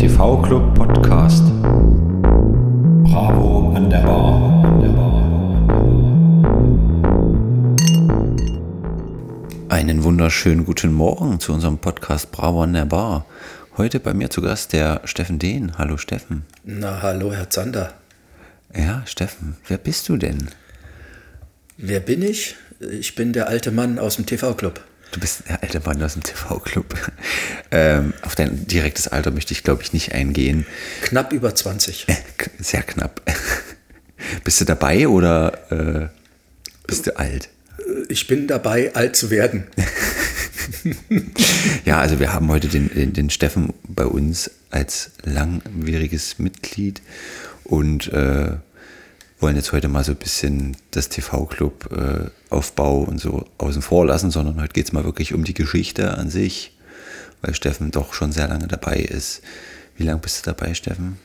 TV-Club Podcast. Bravo an der Bar. An der Bar. Einen wunderschönen guten Morgen zu unserem Podcast Bravo an der Bar. Heute bei mir zu Gast der Steffen Dehn. Hallo Steffen. Na, hallo, Herr Zander. Ja, Steffen, wer bist du denn? Wer bin ich? Ich bin der alte Mann aus dem TV-Club. Du bist der alte Mann aus dem TV-Club. Ähm, auf dein direktes Alter möchte ich, glaube ich, nicht eingehen. Knapp über 20. Sehr knapp. bist du dabei oder äh, bist du alt? Ich bin dabei, alt zu werden. ja, also wir haben heute den, den, den Steffen bei uns als langwieriges Mitglied und äh, wollen jetzt heute mal so ein bisschen das TV-Club-Aufbau äh, und so außen vor lassen, sondern heute geht es mal wirklich um die Geschichte an sich, weil Steffen doch schon sehr lange dabei ist. Wie lange bist du dabei, Steffen?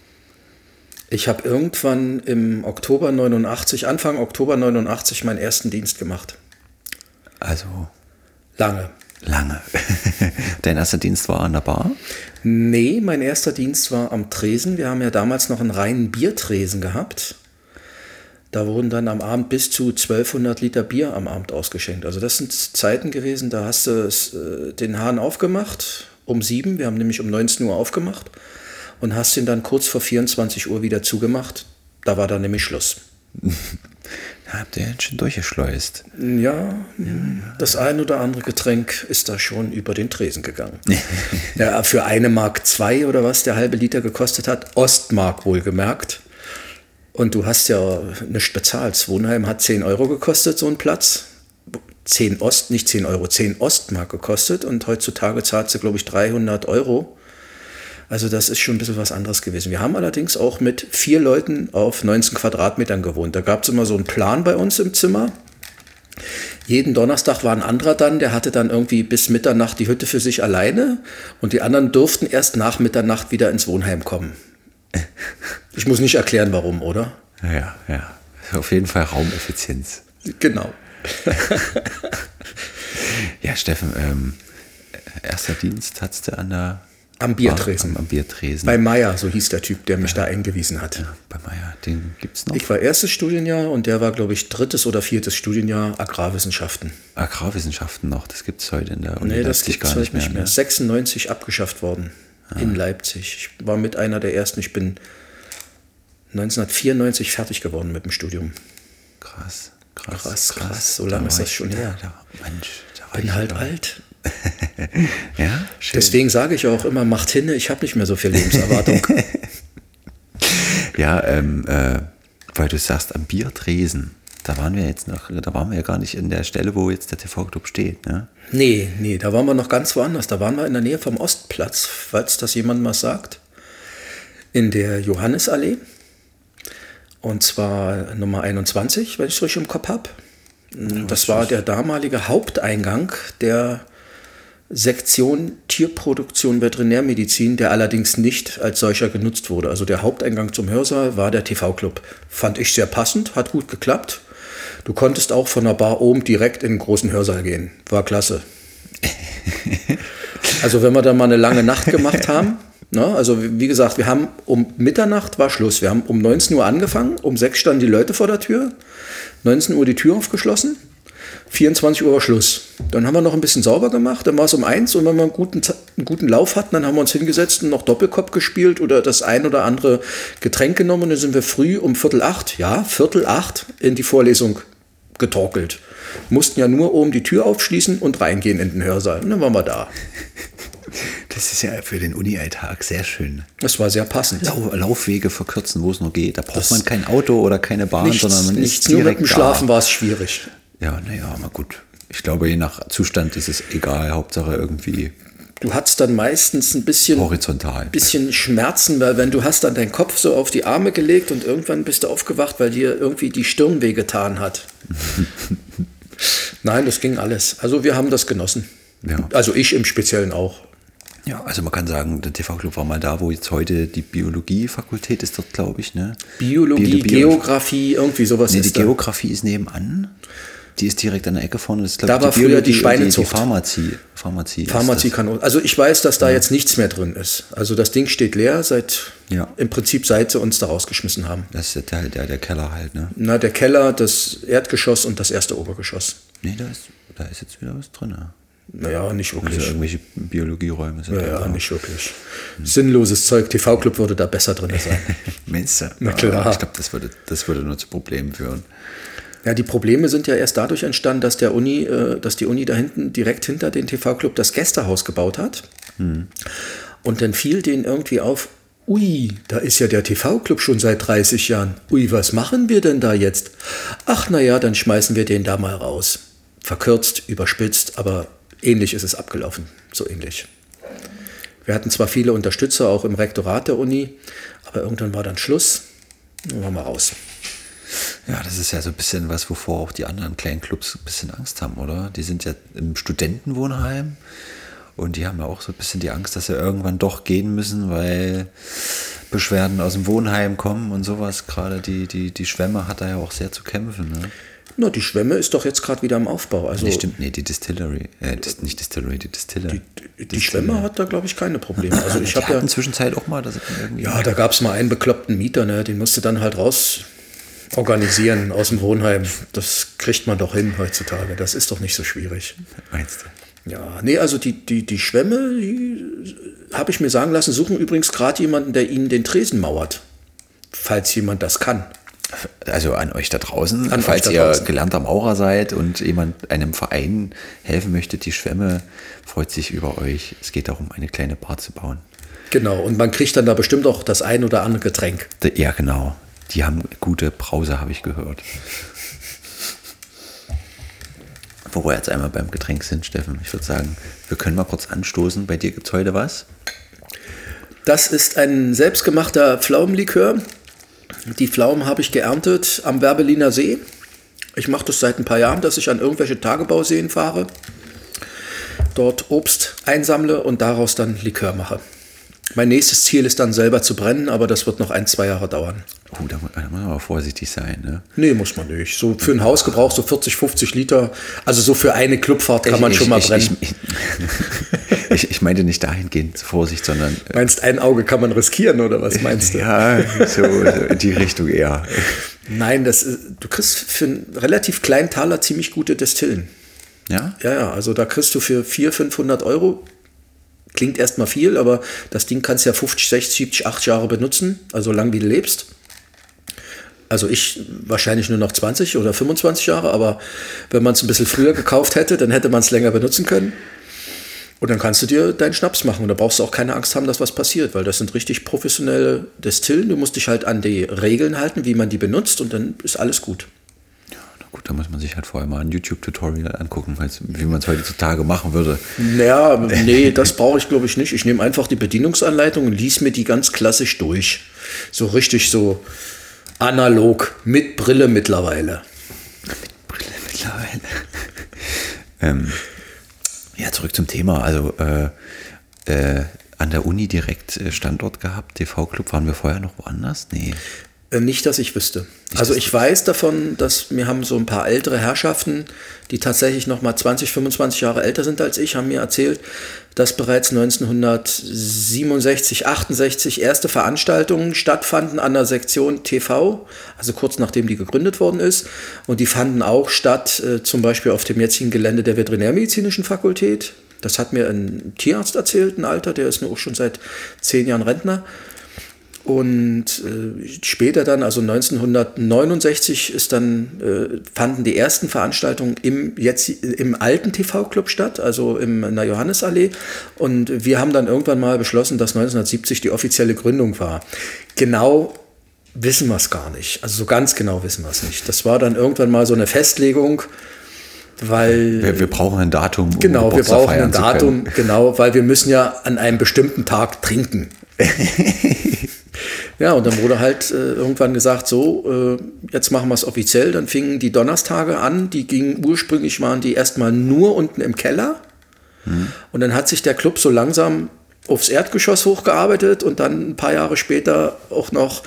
Ich habe irgendwann im Oktober 89, Anfang Oktober 89 meinen ersten Dienst gemacht. Also lange. Lange. Dein erster Dienst war an der Bar? Nee, mein erster Dienst war am Tresen. Wir haben ja damals noch einen reinen Biertresen gehabt. Da wurden dann am Abend bis zu 1200 Liter Bier am Abend ausgeschenkt. Also das sind Zeiten gewesen, da hast du äh, den Hahn aufgemacht um sieben. Wir haben nämlich um 19 Uhr aufgemacht und hast ihn dann kurz vor 24 Uhr wieder zugemacht. Da war dann nämlich Schluss. Habt ihr schon durchgeschleust? Ja, ja, das ein oder andere Getränk ist da schon über den Tresen gegangen. ja, für eine Mark zwei oder was der halbe Liter gekostet hat, Ostmark wohlgemerkt. Und du hast ja nichts bezahlt. Wohnheim hat 10 Euro gekostet, so ein Platz. 10 Ost, nicht 10 Euro, 10 Ostmark gekostet. Und heutzutage zahlt sie, glaube ich, 300 Euro. Also das ist schon ein bisschen was anderes gewesen. Wir haben allerdings auch mit vier Leuten auf 19 Quadratmetern gewohnt. Da gab es immer so einen Plan bei uns im Zimmer. Jeden Donnerstag war ein anderer dann, der hatte dann irgendwie bis Mitternacht die Hütte für sich alleine und die anderen durften erst nach Mitternacht wieder ins Wohnheim kommen. Ich muss nicht erklären, warum, oder? Ja, ja. Auf jeden Fall Raumeffizienz. Genau. ja, Steffen, ähm, erster Dienst hattest du an der am Biertresen. Am, am, Biertresen. Bei Meier, so hieß der Typ, der mich ja. da eingewiesen hat. Ja, bei Meier, den gibt es noch. Ich war erstes Studienjahr und der war, glaube ich, drittes oder viertes Studienjahr Agrarwissenschaften. Agrarwissenschaften noch, das gibt es heute in der Uni nee, das Leipzig gar nicht mehr. Nicht mehr. Ne? 96 abgeschafft worden ah. in Leipzig. Ich war mit einer der ersten, ich bin 1994 fertig geworden mit dem Studium. Krass, krass, krass. krass. So lange ist das schon her. Da, Mensch, da bin halt alt. ja, schön. Deswegen sage ich auch immer, macht hinne, ich habe nicht mehr so viel Lebenserwartung. ja, ähm, äh, weil du sagst, am Biertresen, da waren wir jetzt noch, da waren wir ja gar nicht in der Stelle, wo jetzt der TV-Club steht, ne? Nee, nee, da waren wir noch ganz woanders. Da waren wir in der Nähe vom Ostplatz, falls das jemand mal sagt. In der Johannisallee. Und zwar Nummer 21, wenn ich es richtig im Kopf habe. Das war der damalige Haupteingang der Sektion Tierproduktion Veterinärmedizin, der allerdings nicht als solcher genutzt wurde. Also der Haupteingang zum Hörsaal war der TV-Club. Fand ich sehr passend, hat gut geklappt. Du konntest auch von der Bar oben direkt in den großen Hörsaal gehen. War klasse. Also wenn wir dann mal eine lange Nacht gemacht haben, ne, also wie gesagt, wir haben um Mitternacht war Schluss. Wir haben um 19 Uhr angefangen, um 6 standen die Leute vor der Tür, 19 Uhr die Tür aufgeschlossen 24 Uhr war Schluss. Dann haben wir noch ein bisschen sauber gemacht, dann war es um eins und wenn wir einen guten, einen guten Lauf hatten, dann haben wir uns hingesetzt und noch Doppelkopf gespielt oder das ein oder andere Getränk genommen und dann sind wir früh um Viertel acht, ja, Viertel acht in die Vorlesung getorkelt. Mussten ja nur oben die Tür aufschließen und reingehen in den Hörsaal. Und dann waren wir da. Das ist ja für den Uni-Alltag sehr schön. Das war sehr passend. Lau Laufwege verkürzen, wo es nur geht. Da braucht das man kein Auto oder keine Bahn, nichts, sondern man nichts, ist direkt Nur mit dem Schlafen war es schwierig. Ja, naja, mal gut. Ich glaube, je nach Zustand ist es egal. Hauptsache irgendwie. Du hast dann meistens ein bisschen, horizontal. bisschen Schmerzen, weil wenn du hast dann deinen Kopf so auf die Arme gelegt und irgendwann bist du aufgewacht, weil dir irgendwie die Stirn wehgetan hat. Nein, das ging alles. Also wir haben das genossen. Ja. Also ich im Speziellen auch. Ja, also man kann sagen, der TV-Club war mal da, wo jetzt heute die Biologie-Fakultät ist dort, glaube ich. Ne? Biologie, Bio Geografie, irgendwie sowas nee, ist die da. Geografie ist nebenan. Die ist direkt an der Ecke vorne. Das ist, glaub Da ich, war früher Biologie- die Schweinezucht. Die, die Pharmazie. Pharmazie. Pharmazie kann. Also ich weiß, dass da jetzt nichts mehr drin ist. Also das Ding steht leer seit Ja. im Prinzip seit sie uns da rausgeschmissen haben. Das ist der, der, der Keller halt, ne? Na, der Keller, das Erdgeschoss und das erste Obergeschoss. Nee, da ist, da ist jetzt wieder was drin. Ja. Naja, nicht Also wirklich. irgendwelche Biologieräume sind Ja, da ja, auch. nicht wirklich. Sinnloses Zeug. TV-Club würde da besser drin sein. Meinst du? Na klar. Ich glaube, das würde, das würde nur zu Problemen führen. Ja, die Probleme sind ja erst dadurch entstanden, dass der Uni, äh, dass die Uni da hinten direkt hinter den TV-Club das Gästehaus gebaut hat. Und dann fiel denen irgendwie auf, ui, da ist ja der TV-Club schon seit 30 Jahren. Ui, was machen wir denn da jetzt? Ach, naja, dann schmeißen wir den da mal raus. Verkürzt, überspitzt, aber ähnlich ist es abgelaufen. So ähnlich. Wir hatten zwar viele Unterstützer auch im Rektorat der Uni, aber irgendwann war dann Schluss. Dann waren wir raus. Ja, das ist ja so ein bisschen was, wovor auch die anderen kleinen Clubs ein bisschen Angst haben, oder? Die sind ja im Studentenwohnheim und die haben ja auch so ein bisschen die Angst, dass sie irgendwann doch gehen müssen, weil Beschwerden aus dem Wohnheim kommen und sowas. Gerade die, die, die Schwemme hat da ja auch sehr zu kämpfen. Ne? Na, die Schwemme ist doch jetzt gerade wieder im Aufbau. Also Nee, stimmt, nee, die Distillery. Äh, dis, nicht Distillery, die Distiller. die, die Schwemme hat da, glaube ich, keine Probleme. Also ich habe ja, zwischenzeit auch mal, dass irgendwie. ja, da gab es mal einen bekloppten Mieter, ne? den musste dann halt raus organisieren aus dem Wohnheim. Das kriegt man doch hin heutzutage. Das ist doch nicht so schwierig. Meinst du? Ja, nee, also die, die, die Schwemme, die habe ich mir sagen lassen, suchen übrigens gerade jemanden, der ihnen den Tresen mauert. Falls jemand das kann. Also an euch da draußen, An falls da ihr draußen. gelernter Maurer seid und jemand einem Verein helfen möchte, die Schwemme freut sich über euch. Es geht darum, eine kleine Bar zu bauen. Genau, und man kriegt dann da bestimmt auch das ein oder andere Getränk. Ja, genau. Die haben gute Brause, habe ich gehört. Wo wir jetzt einmal beim Getränk sind, Steffen, ich würde sagen, wir können mal kurz anstoßen. Bei dir gibt es heute was? Das ist ein selbstgemachter Pflaumenlikör. Die Pflaumen habe ich geerntet am Werbeliner See. Ich mache das seit ein paar Jahren, dass ich an irgendwelche Tagebauseen fahre, dort Obst einsammle und daraus dann Likör mache. Mein nächstes Ziel ist dann selber zu brennen, aber das wird noch ein, zwei Jahre dauern. Oh, da mu- da muss man aber vorsichtig sein. Ne? Nee, muss man nicht. So für ein Hausgebrauch so 40, 50 Liter. Also so für eine Clubfahrt kann man Ich- schon mal ich, brennen. Ich, ich, meinte nicht dahingehend Vorsicht, sondern äh, Meinst ein Auge kann man riskieren oder was meinst du? ja, so, so in die Richtung eher. Nein, das ist, du kriegst für einen relativ kleinen Taler ziemlich gute Destillen. Ja? Ja, ja, also da kriegst du für 400, 500 Euro, klingt erstmal viel, aber das Ding kannst du ja 50, 60, 70, 80 Jahre benutzen, also lang wie du lebst. Also ich wahrscheinlich nur noch 20 oder 25 Jahre, aber wenn man es ein bisschen früher gekauft hätte, dann hätte man es länger benutzen können. Und dann kannst du dir deinen Schnaps machen und da brauchst du auch keine Angst haben, dass was passiert, weil das sind richtig professionelle Destillen. Du musst dich halt an die Regeln halten, wie man die benutzt und dann ist alles gut. Na gut, da muss man sich halt vorher mal ein YouTube-Tutorial angucken, wie man es heutzutage machen würde. Naja, nee, das brauche ich glaube ich nicht. Ich nehme einfach die Bedienungsanleitung und lies mir die ganz klassisch durch. So richtig so analog, mit Brille mittlerweile. Brille mittlerweile. ähm, ja, zurück zum Thema. Also äh, äh, an der Uni direkt äh, Standort gehabt, TV-Club. Waren wir vorher noch woanders? Nee. Äh, Nicht, dass ich wüsste. Also dass ich weiß davon, dass wir haben so ein paar ältere Herrschaften, die tatsächlich noch mal 20, 25 Jahre älter sind als ich, haben mir erzählt, dass bereits 1967, 68 erste Veranstaltungen stattfanden an der Sektion TV, also kurz nachdem die gegründet worden ist. Und die fanden auch statt, äh, zum Beispiel auf dem jetzigen Gelände der Veterinärmedizinischen Fakultät. Das hat mir ein Tierarzt erzählt, ein Alter, der ist nur auch schon seit zehn Jahren Rentner. Und äh, später dann, also 1969, ist dann, äh, fanden die ersten Veranstaltungen im, jetzt, im alten TV-Club statt, also im, in der Johannesallee. Und wir haben dann irgendwann mal beschlossen, dass 1970 die offizielle Gründung war. Genau wissen wir es gar nicht. Also so ganz genau wissen wir es nicht. Das war dann irgendwann mal so eine Festlegung, weil... Wir, wir brauchen ein Datum, um Genau, wir brauchen ein Datum, genau, weil wir müssen ja an einem bestimmten Tag trinken. ja, und dann wurde halt äh, irgendwann gesagt, so, äh, jetzt machen wir es offiziell. Dann fingen die Donnerstage an, die gingen ursprünglich, waren die erstmal nur unten im Keller. Und dann hat sich der Club so langsam aufs Erdgeschoss hochgearbeitet und dann ein paar Jahre später auch noch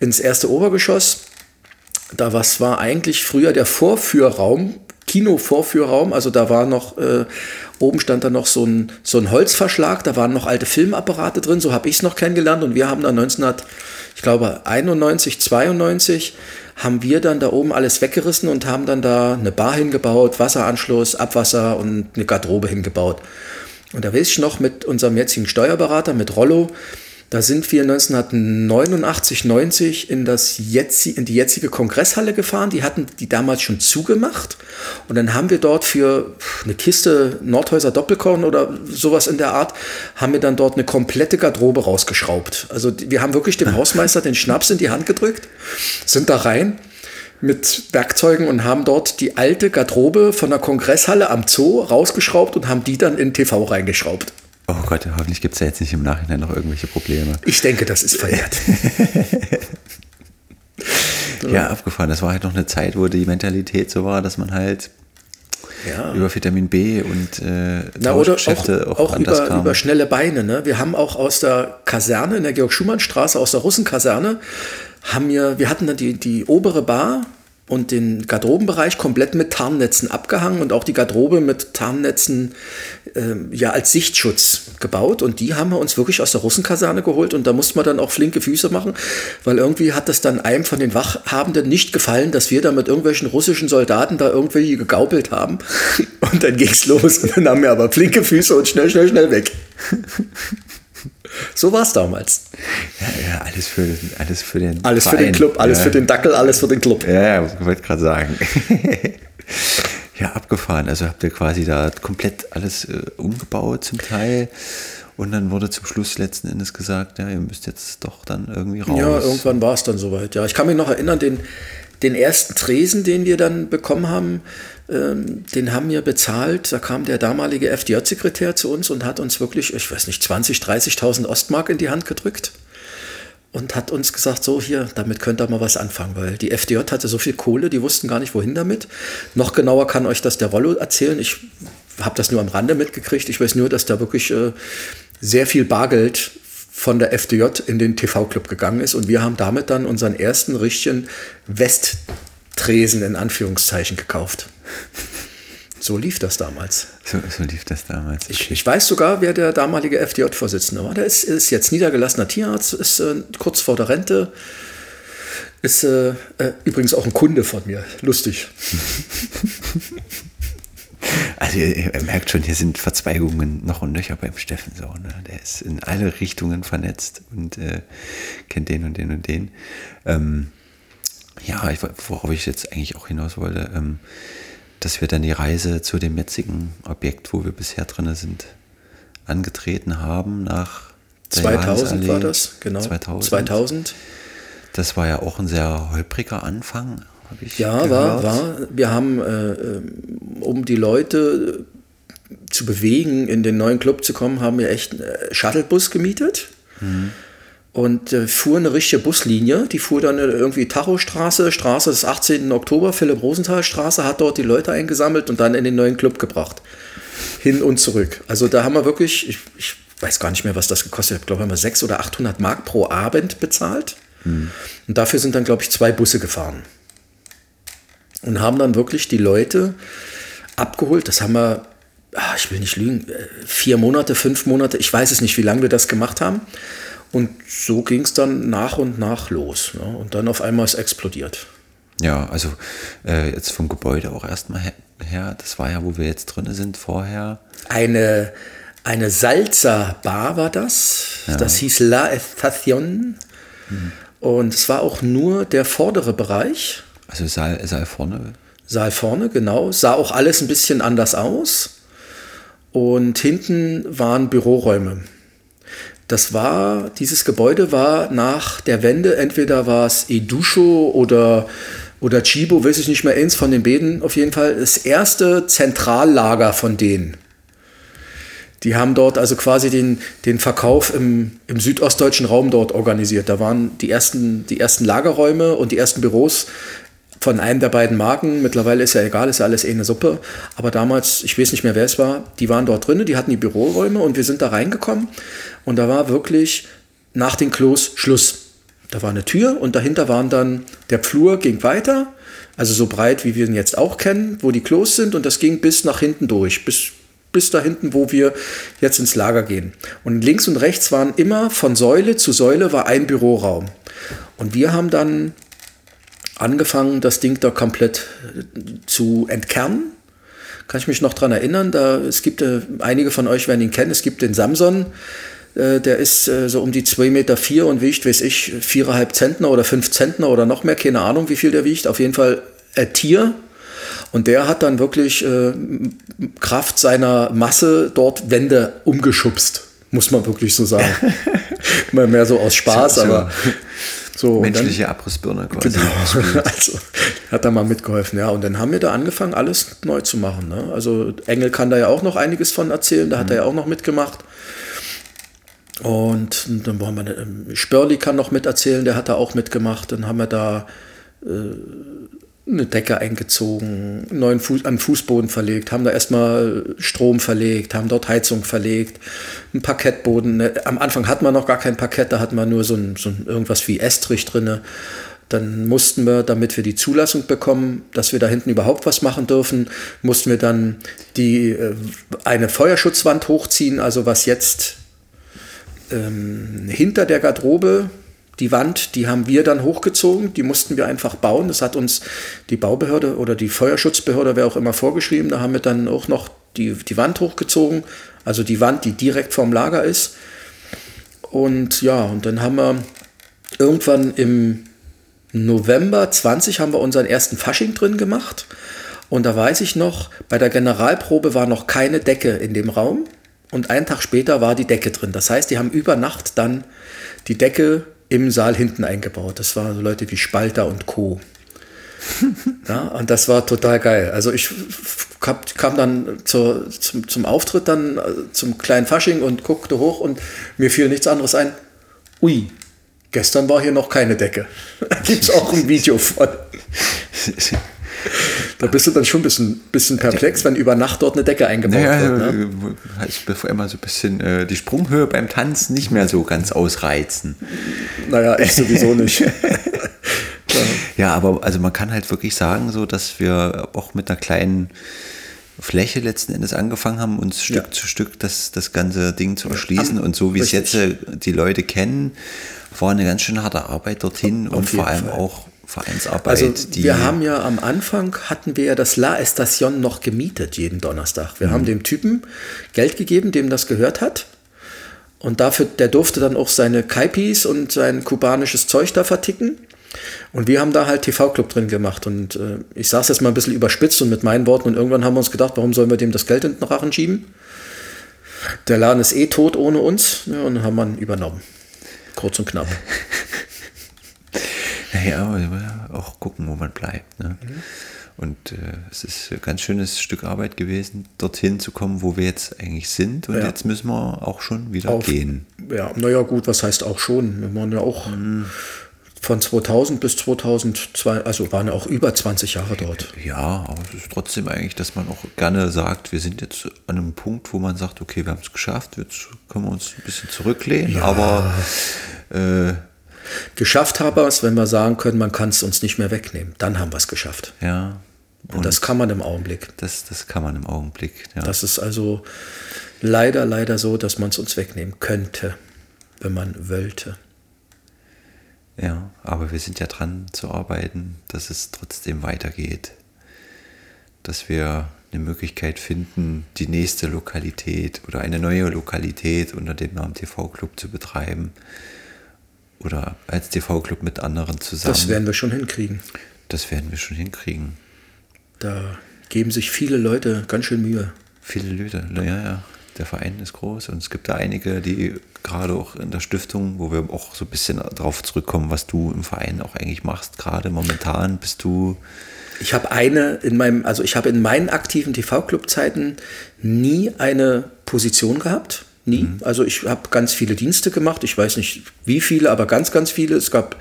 ins erste Obergeschoss. Da was war eigentlich früher der Vorführraum Kinovorführraum. Also da war noch, äh, oben stand da noch so ein, so ein Holzverschlag, da waren noch alte Filmapparate drin, so habe ich es noch kennengelernt. Und wir haben dann 19, ich glaube 91, 92, haben wir dann da oben alles weggerissen und haben dann da eine Bar hingebaut, Wasseranschluss, Abwasser und eine Garderobe hingebaut. Und da weiß ich noch mit unserem jetzigen Steuerberater, mit Rollo, da sind wir 1989, 90 in, das jetzi, in die jetzige Kongresshalle gefahren. Die hatten die damals schon zugemacht. Und dann haben wir dort für eine Kiste Nordhäuser Doppelkorn oder sowas in der Art, haben wir dann dort eine komplette Garderobe rausgeschraubt. Also wir haben wirklich dem Hausmeister den Schnaps in die Hand gedrückt, sind da rein mit Werkzeugen und haben dort die alte Garderobe von der Kongresshalle am Zoo rausgeschraubt und haben die dann in TV reingeschraubt. Oh Gott, hoffentlich gibt es ja jetzt nicht im Nachhinein noch irgendwelche Probleme. Ich denke, das ist verjährt. ja, abgefahren. Das war halt noch eine Zeit, wo die Mentalität so war, dass man halt ja. über Vitamin B und äh, Na, oder auch, auch, auch über, über, schnelle Beine. Ne? Wir haben auch aus der Kaserne in der Georg-Schumann-Straße, aus der Russenkaserne, haben wir, wir hatten dann die, die obere Bar und den Garderobenbereich komplett mit Tarnnetzen abgehangen und auch die Garderobe mit Tarnnetzen äh, ja als Sichtschutz gebaut. Und die haben wir uns wirklich aus der Russenkaserne geholt und da musste man dann auch flinke Füße machen, weil irgendwie hat das dann einem von den Wachhabenden nicht gefallen, dass wir da mit irgendwelchen russischen Soldaten da irgendwie gegaupelt haben. Und dann ging's los und dann haben wir aber flinke Füße und schnell, schnell, schnell weg. So war es damals. Ja, ja, alles für, alles für den Alles Verein. für den Club, alles ja. für den Dackel, alles für den Club. Ja, ja ich wollte gerade sagen. ja, abgefahren. Also habt ihr quasi da komplett alles äh, umgebaut zum Teil. Und dann wurde zum Schluss letzten Endes gesagt, ja, ihr müsst jetzt doch dann irgendwie raus. Ja, irgendwann war es dann soweit. Ja, ich kann mich noch erinnern, den, den ersten Tresen, den wir dann bekommen haben, ähm, den haben wir bezahlt. Da kam der damalige FDJ-Sekretär zu uns und hat uns wirklich, ich weiß nicht, 20, 30.000 Ostmark in die Hand gedrückt und hat uns gesagt, so hier, damit könnt ihr mal was anfangen, weil die FDJ hatte so viel Kohle, die wussten gar nicht, wohin damit. Noch genauer kann euch das der Rollo erzählen. Ich habe das nur am Rande mitgekriegt. Ich weiß nur, dass da wirklich äh, sehr viel Bargeld von der FDJ in den TV-Club gegangen ist und wir haben damit dann unseren ersten richtigen Westtresen in Anführungszeichen gekauft. So lief das damals. So, so lief das damals. Okay. Ich, ich, weiß sogar, wer der damalige FDJ-Vorsitzende war. Der ist, ist, jetzt niedergelassener Tierarzt, ist äh, kurz vor der Rente. Ist äh, äh, übrigens auch ein Kunde von mir. Lustig. Also ihr, ihr, merkt schon, hier sind Verzweigungen noch und nöcher beim Steffen so. Ne? Der ist in alle Richtungen vernetzt und äh, kennt den und den und den. Ähm, ja, ich, worauf ich jetzt eigentlich auch hinaus wollte, ähm, dass wir dann die Reise zu dem jetzigen Objekt, wo wir bisher drin sind, angetreten haben nach 2000 war das, genau. 2000. 2000. Das war ja auch ein sehr holpriger Anfang, habe ich Ja, gehört. war, war. Wir haben, äh, äh, um die Leute zu bewegen, in den neuen Club zu kommen, haben wir echt einen Shuttlebus gemietet. Mhm. Und äh, fuhr eine richtige Buslinie, die fuhr dann irgendwie Tachostraße, Straße des 18. Oktober, Philipp Rosenthal Straße, hat dort die Leute eingesammelt und dann in den neuen Club gebracht. Hin und zurück. Also da haben wir wirklich, ich, ich weiß gar nicht mehr, was das gekostet hat, ich glaube, haben wir 600 oder 800 Mark pro Abend bezahlt. Mhm. Und dafür sind dann, glaube ich, zwei Busse gefahren und haben dann wirklich die Leute abgeholt. Das haben wir, ach, ich will nicht lügen, äh, vier Monate, fünf Monate, ich weiß es nicht, wie lange wir das gemacht haben. Und so ging es dann nach und nach los. Ne? Und dann auf einmal ist explodiert. Ja, also äh, jetzt vom Gebäude auch erstmal her, her, das war ja, wo wir jetzt drin sind vorher. Eine, eine Salsa-Bar war das. Ja. Das hieß La Estación. Mhm. Und es war auch nur der vordere Bereich. Also Saal, Saal vorne. Saal vorne, genau. Sah auch alles ein bisschen anders aus. Und hinten waren Büroräume. Das war, dieses Gebäude war nach der Wende, entweder war es Edusho oder, oder Chibo, weiß ich nicht mehr, eins von den beiden auf jeden Fall, das erste Zentrallager von denen. Die haben dort also quasi den, den Verkauf im, im südostdeutschen Raum dort organisiert. Da waren die ersten, die ersten Lagerräume und die ersten Büros von einem der beiden Marken. Mittlerweile ist ja egal, ist ja alles eh eine Suppe. Aber damals, ich weiß nicht mehr, wer es war, die waren dort drin, die hatten die Büroräume und wir sind da reingekommen und da war wirklich nach den Klos Schluss. Da war eine Tür und dahinter waren dann, der Flur ging weiter, also so breit, wie wir ihn jetzt auch kennen, wo die Klos sind und das ging bis nach hinten durch, bis, bis da hinten, wo wir jetzt ins Lager gehen. Und links und rechts waren immer von Säule zu Säule war ein Büroraum. Und wir haben dann angefangen, das Ding da komplett zu entkernen. Kann ich mich noch daran erinnern, da, es gibt, äh, einige von euch werden ihn kennen, es gibt den Samson, äh, der ist äh, so um die 2,4 Meter vier und wiegt, weiß ich, 4,5 Zentner oder 5 Zentner oder noch mehr, keine Ahnung, wie viel der wiegt. Auf jeden Fall ein Tier. Und der hat dann wirklich äh, Kraft seiner Masse dort Wände umgeschubst, muss man wirklich so sagen. Mal mehr so aus Spaß, aber so. Menschliche Abrissbirne quasi. Genau. also hat da mal mitgeholfen, ja. Und dann haben wir da angefangen, alles neu zu machen. Ne? Also Engel kann da ja auch noch einiges von erzählen, da hat mhm. er ja auch noch mitgemacht. Und dann wollen wir, ähm, Spörli kann noch miterzählen, der hat da auch mitgemacht. Dann haben wir da äh, eine Decke eingezogen, neuen Fuß, an Fußboden verlegt, haben da erstmal Strom verlegt, haben dort Heizung verlegt, einen Parkettboden. Ne, am Anfang hatten wir noch gar kein Parkett, da hatten wir nur so, ein, so ein irgendwas wie Estrich drin. Dann mussten wir, damit wir die Zulassung bekommen, dass wir da hinten überhaupt was machen dürfen, mussten wir dann die, äh, eine Feuerschutzwand hochziehen, also was jetzt ähm, hinter der Garderobe, die Wand, die haben wir dann hochgezogen, die mussten wir einfach bauen. Das hat uns die Baubehörde oder die Feuerschutzbehörde, wer auch immer, vorgeschrieben. Da haben wir dann auch noch die, die Wand hochgezogen, also die Wand, die direkt vorm Lager ist. Und ja, und dann haben wir irgendwann im November 20 haben wir unseren ersten Fasching drin gemacht. Und da weiß ich noch, bei der Generalprobe war noch keine Decke in dem Raum und einen Tag später war die Decke drin. Das heißt, die haben über Nacht dann die Decke im Saal hinten eingebaut. Das waren so Leute wie Spalter und Co. ja, und das war total geil. Also ich kam dann zur, zum, zum Auftritt dann äh, zum kleinen Fasching und guckte hoch und mir fiel nichts anderes ein. Ui, gestern war hier noch keine Decke. Da gibt es auch ein Video von. Da bist du dann schon ein bisschen, bisschen perplex, wenn über Nacht dort eine Decke eingebaut naja, wird. Ne? Ich bevor immer so ein bisschen äh, die Sprunghöhe beim Tanzen nicht mehr so ganz ausreizen. Naja, ich sowieso nicht. ja, aber also man kann halt wirklich sagen, so dass wir auch mit einer kleinen Fläche letzten Endes angefangen haben, uns Stück ja. zu Stück das, das ganze Ding zu erschließen. Und so wie es jetzt äh, die Leute kennen, war eine ganz schön harte Arbeit dorhin Auf und vor allem Fall. auch Vereinsarbeit. Also wir haben ja am Anfang, hatten wir ja das La Estación noch gemietet jeden Donnerstag. Wir mhm. haben dem Typen Geld gegeben, dem das gehört hat. Und dafür, der durfte dann auch seine Kaipis und sein kubanisches Zeug da verticken. Und wir haben da halt TV-Club drin gemacht. Und äh, ich sage es jetzt mal ein bisschen überspitzt und mit meinen Worten. Und irgendwann haben wir uns gedacht, warum sollen wir dem das Geld in den Rachen schieben? Der Laden ist eh tot ohne uns. Ja, und dann haben wir ihn übernommen. Kurz und knapp. Naja, auch gucken, wo man bleibt. Ne? Mhm. Und äh, es ist ein ganz schönes Stück Arbeit gewesen, dorthin zu kommen, wo wir jetzt eigentlich sind. Und ja. jetzt müssen wir auch schon wieder Auf, gehen. Ja, naja, gut, was heißt auch schon? Wir waren ja auch mhm. von 2000 bis 2002, also waren ja auch über 20 Jahre dort. Ja, aber es ist trotzdem eigentlich, dass man auch gerne sagt, wir sind jetzt an einem Punkt, wo man sagt, okay, wir haben es geschafft, jetzt können wir uns ein bisschen zurücklehnen. Ja. Aber äh, Geschafft haben wir es, wenn wir sagen können, man kann es uns nicht mehr wegnehmen. Dann haben wir es geschafft. Ja. Und, und, das kann man im Augenblick. Das, das kann man im Augenblick. Ja. Das ist also leider, leider so, dass man es uns wegnehmen könnte, wenn man wollte. Ja, aber wir sind ja dran zu arbeiten, dass es trotzdem weitergeht. Dass wir eine Möglichkeit finden, die nächste Lokalität oder eine neue Lokalität unter dem Namen TV-Club zu betreiben oder als TV-Club mit anderen zusammen. Das werden wir schon hinkriegen. Das werden wir schon hinkriegen. Da geben sich viele Leute ganz schön Mühe. Viele Leute, ja, ja. Der Verein ist groß und es gibt da einige, die gerade auch in der Stiftung, wo wir auch so ein bisschen darauf zurückkommen, was du im Verein auch eigentlich machst. Gerade momentan bist du. Ich habe eine in meinem, also ich habe in meinen aktiven TV-Club-Zeiten nie eine Position gehabt. Nie. Mhm. Also ich habe ganz viele Dienste gemacht. Ich weiß nicht wie viele, aber ganz, ganz viele. Es gab,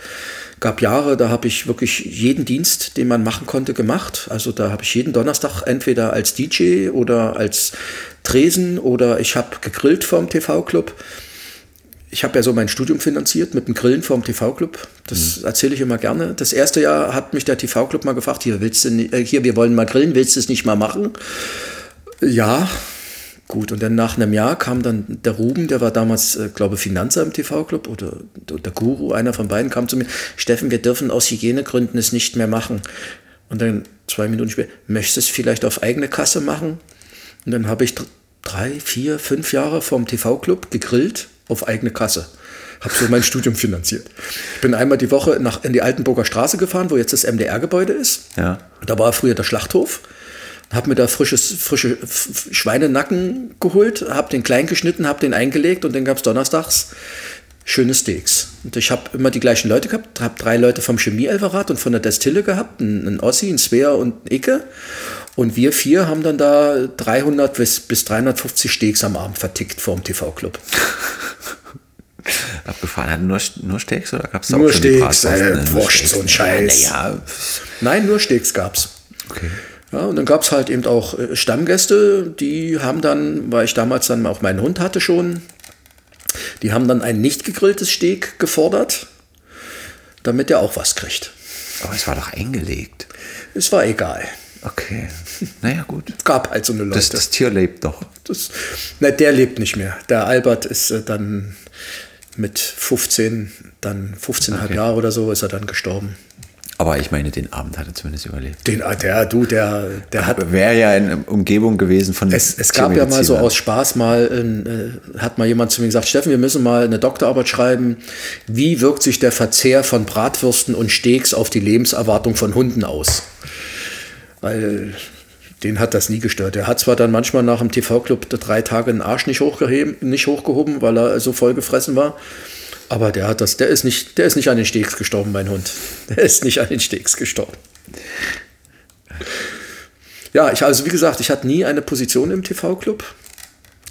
gab Jahre, da habe ich wirklich jeden Dienst, den man machen konnte, gemacht. Also da habe ich jeden Donnerstag entweder als DJ oder als Tresen oder ich habe gegrillt vom TV-Club. ich habe ja so mein Studium finanziert mit dem Grillen vom TV-Club. Das mhm. erzähle ich immer gerne. Das erste Jahr hat mich der TV-Club mal gefragt, hier, willst du, äh, hier, wir wollen mal grillen, willst du es nicht mal machen? Ja, gut. Und dann nach einem Jahr kam dann der Ruben, der war damals, äh, glaube ich, Finanzer im TV-Club oder der Guru, einer von beiden, kam zu mir, Steffen, wir dürfen aus Hygienegründen es nicht mehr machen. Und dann zwei Minuten später, möchtest du es vielleicht auf eigene Kasse machen? Und dann habe ich drei, vier, fünf Jahre vom TV-Club gegrillt auf eigene Kasse. Habe so mein Studium finanziert. Ich bin einmal die Woche nach, in die Altenburger Straße gefahren, wo jetzt das MDR-Gebäude ist. Ja. Da war früher der Schlachthof. Habe mir da frisches, frische Schweinenacken geholt, habe den klein geschnitten, habe den eingelegt und dann gab es donnerstags schöne Steaks. Und ich habe immer die gleichen Leute gehabt, habe drei Leute vom Chemie-Elverat und von der Destille gehabt, einen, Ossi, einen Svea und einen Icke. Und wir vier haben dann da 300 bis, bis 350 Steaks am Abend vertickt vor dem TV-Club. Abgefahren. Hatten nur, nur Steaks oder gab es auch Nur Steaks, äh, Wurst, so ein Scheiß. Ja, ja. Nein, nur Steaks gab's. Okay. Ja, und dann gab es halt eben auch äh, Stammgäste, die haben dann, weil ich damals dann auch meinen Hund hatte schon, die haben dann ein nicht gegrilltes Steak gefordert, damit er auch was kriegt. Aber es war doch eingelegt. Es war egal. Okay. Naja, gut. Es gab halt so eine Leute. Das, das Tier lebt doch. Das, na, der lebt nicht mehr. Der Albert ist äh, dann mit 15, dann 15,5 okay. Jahre oder so, ist er dann gestorben. Aber ich meine, den Abend hat er zumindest überlebt. Den, der, du, der, der hat. Wäre ja in Umgebung gewesen von. Es, es gab ja mal so aus Spaß mal, äh, hat mal jemand zu mir gesagt: Steffen, wir müssen mal eine Doktorarbeit schreiben. Wie wirkt sich der Verzehr von Bratwürsten und Steaks auf die Lebenserwartung von Hunden aus? Weil den hat das nie gestört. Er hat zwar dann manchmal nach dem TV-Club drei Tage den Arsch nicht, hochgeheben, nicht hochgehoben, weil er so voll gefressen war. Aber der hat das, der ist nicht, der ist nicht an den Steaks gestorben, mein Hund. Der ist nicht an den Steaks gestorben. Ja, ich, also wie gesagt, ich hatte nie eine Position im TV-Club.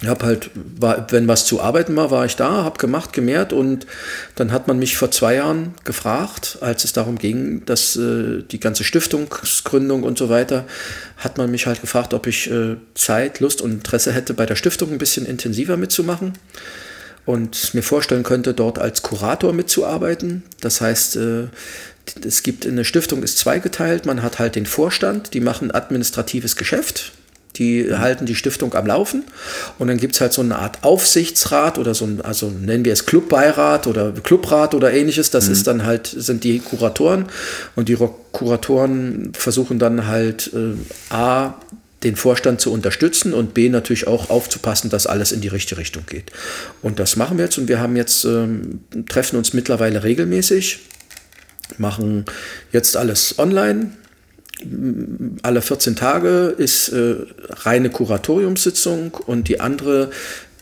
Ich habe halt, war, wenn was zu arbeiten war, war ich da, habe gemacht, gemehrt und dann hat man mich vor zwei Jahren gefragt, als es darum ging, dass äh, die ganze Stiftungsgründung und so weiter, hat man mich halt gefragt, ob ich äh, Zeit, Lust und Interesse hätte, bei der Stiftung ein bisschen intensiver mitzumachen und mir vorstellen könnte, dort als Kurator mitzuarbeiten. Das heißt, äh, es gibt eine Stiftung, ist zweigeteilt. Man hat halt den Vorstand, die machen administratives Geschäft. Die halten die Stiftung am Laufen. Und dann gibt es halt so eine Art Aufsichtsrat oder so ein, also nennen wir es Clubbeirat oder Clubrat oder ähnliches. Das mhm. ist dann halt, sind die Kuratoren. Und die Kuratoren versuchen dann halt äh, A, den Vorstand zu unterstützen und B natürlich auch aufzupassen, dass alles in die richtige Richtung geht. Und das machen wir jetzt und wir haben jetzt ähm, treffen uns mittlerweile regelmäßig, machen jetzt alles online. Alle 14 Tage ist äh, reine Kuratoriumssitzung und die andere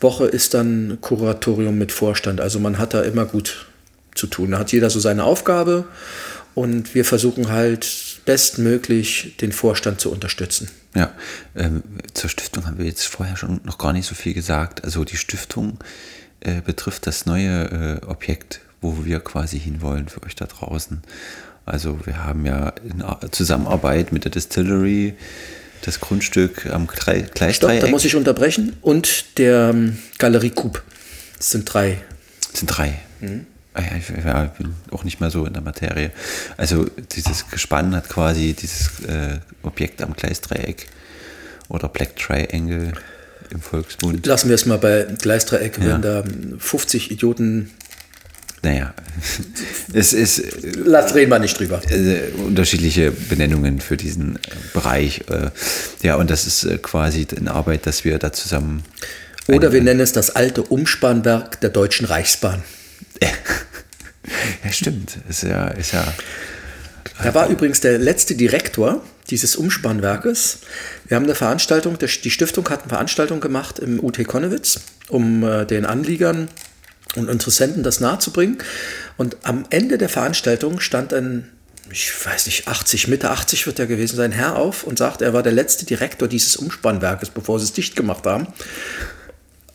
Woche ist dann Kuratorium mit Vorstand. Also man hat da immer gut zu tun. Da hat jeder so seine Aufgabe und wir versuchen halt bestmöglich den Vorstand zu unterstützen. Ja, ähm, zur Stiftung haben wir jetzt vorher schon noch gar nicht so viel gesagt. Also die Stiftung äh, betrifft das neue äh, Objekt, wo wir quasi hinwollen für euch da draußen. Also wir haben ja in Zusammenarbeit mit der Distillery das Grundstück am Gleisdreieck. Stopp, da muss ich unterbrechen. Und der ähm, Galerie Coop. Das sind drei. Das sind drei. Mhm. Ah ich ja, bin auch nicht mehr so in der Materie. Also dieses Gespann hat quasi dieses äh, Objekt am Gleisdreieck oder Black Triangle im Volksmund. Lassen wir es mal bei Gleisdreieck, ja. wenn da 50 Idioten naja, es ist. Lass reden wir nicht drüber. Äh, unterschiedliche Benennungen für diesen äh, Bereich. Äh, ja, und das ist quasi in Arbeit, dass wir da zusammen. Oder wir nennen es das alte Umspannwerk der Deutschen Reichsbahn. ja, stimmt. Ist ja, ist ja. Er war übrigens der letzte Direktor dieses Umspannwerkes. Wir haben eine Veranstaltung, die Stiftung hat eine Veranstaltung gemacht im UT Konnewitz, um äh, den Anliegern und Interessenten das nahezubringen. Und am Ende der Veranstaltung stand ein, ich weiß nicht, 80, Mitte 80 wird er gewesen sein, Herr auf und sagt, er war der letzte Direktor dieses Umspannwerkes, bevor sie es dicht gemacht haben.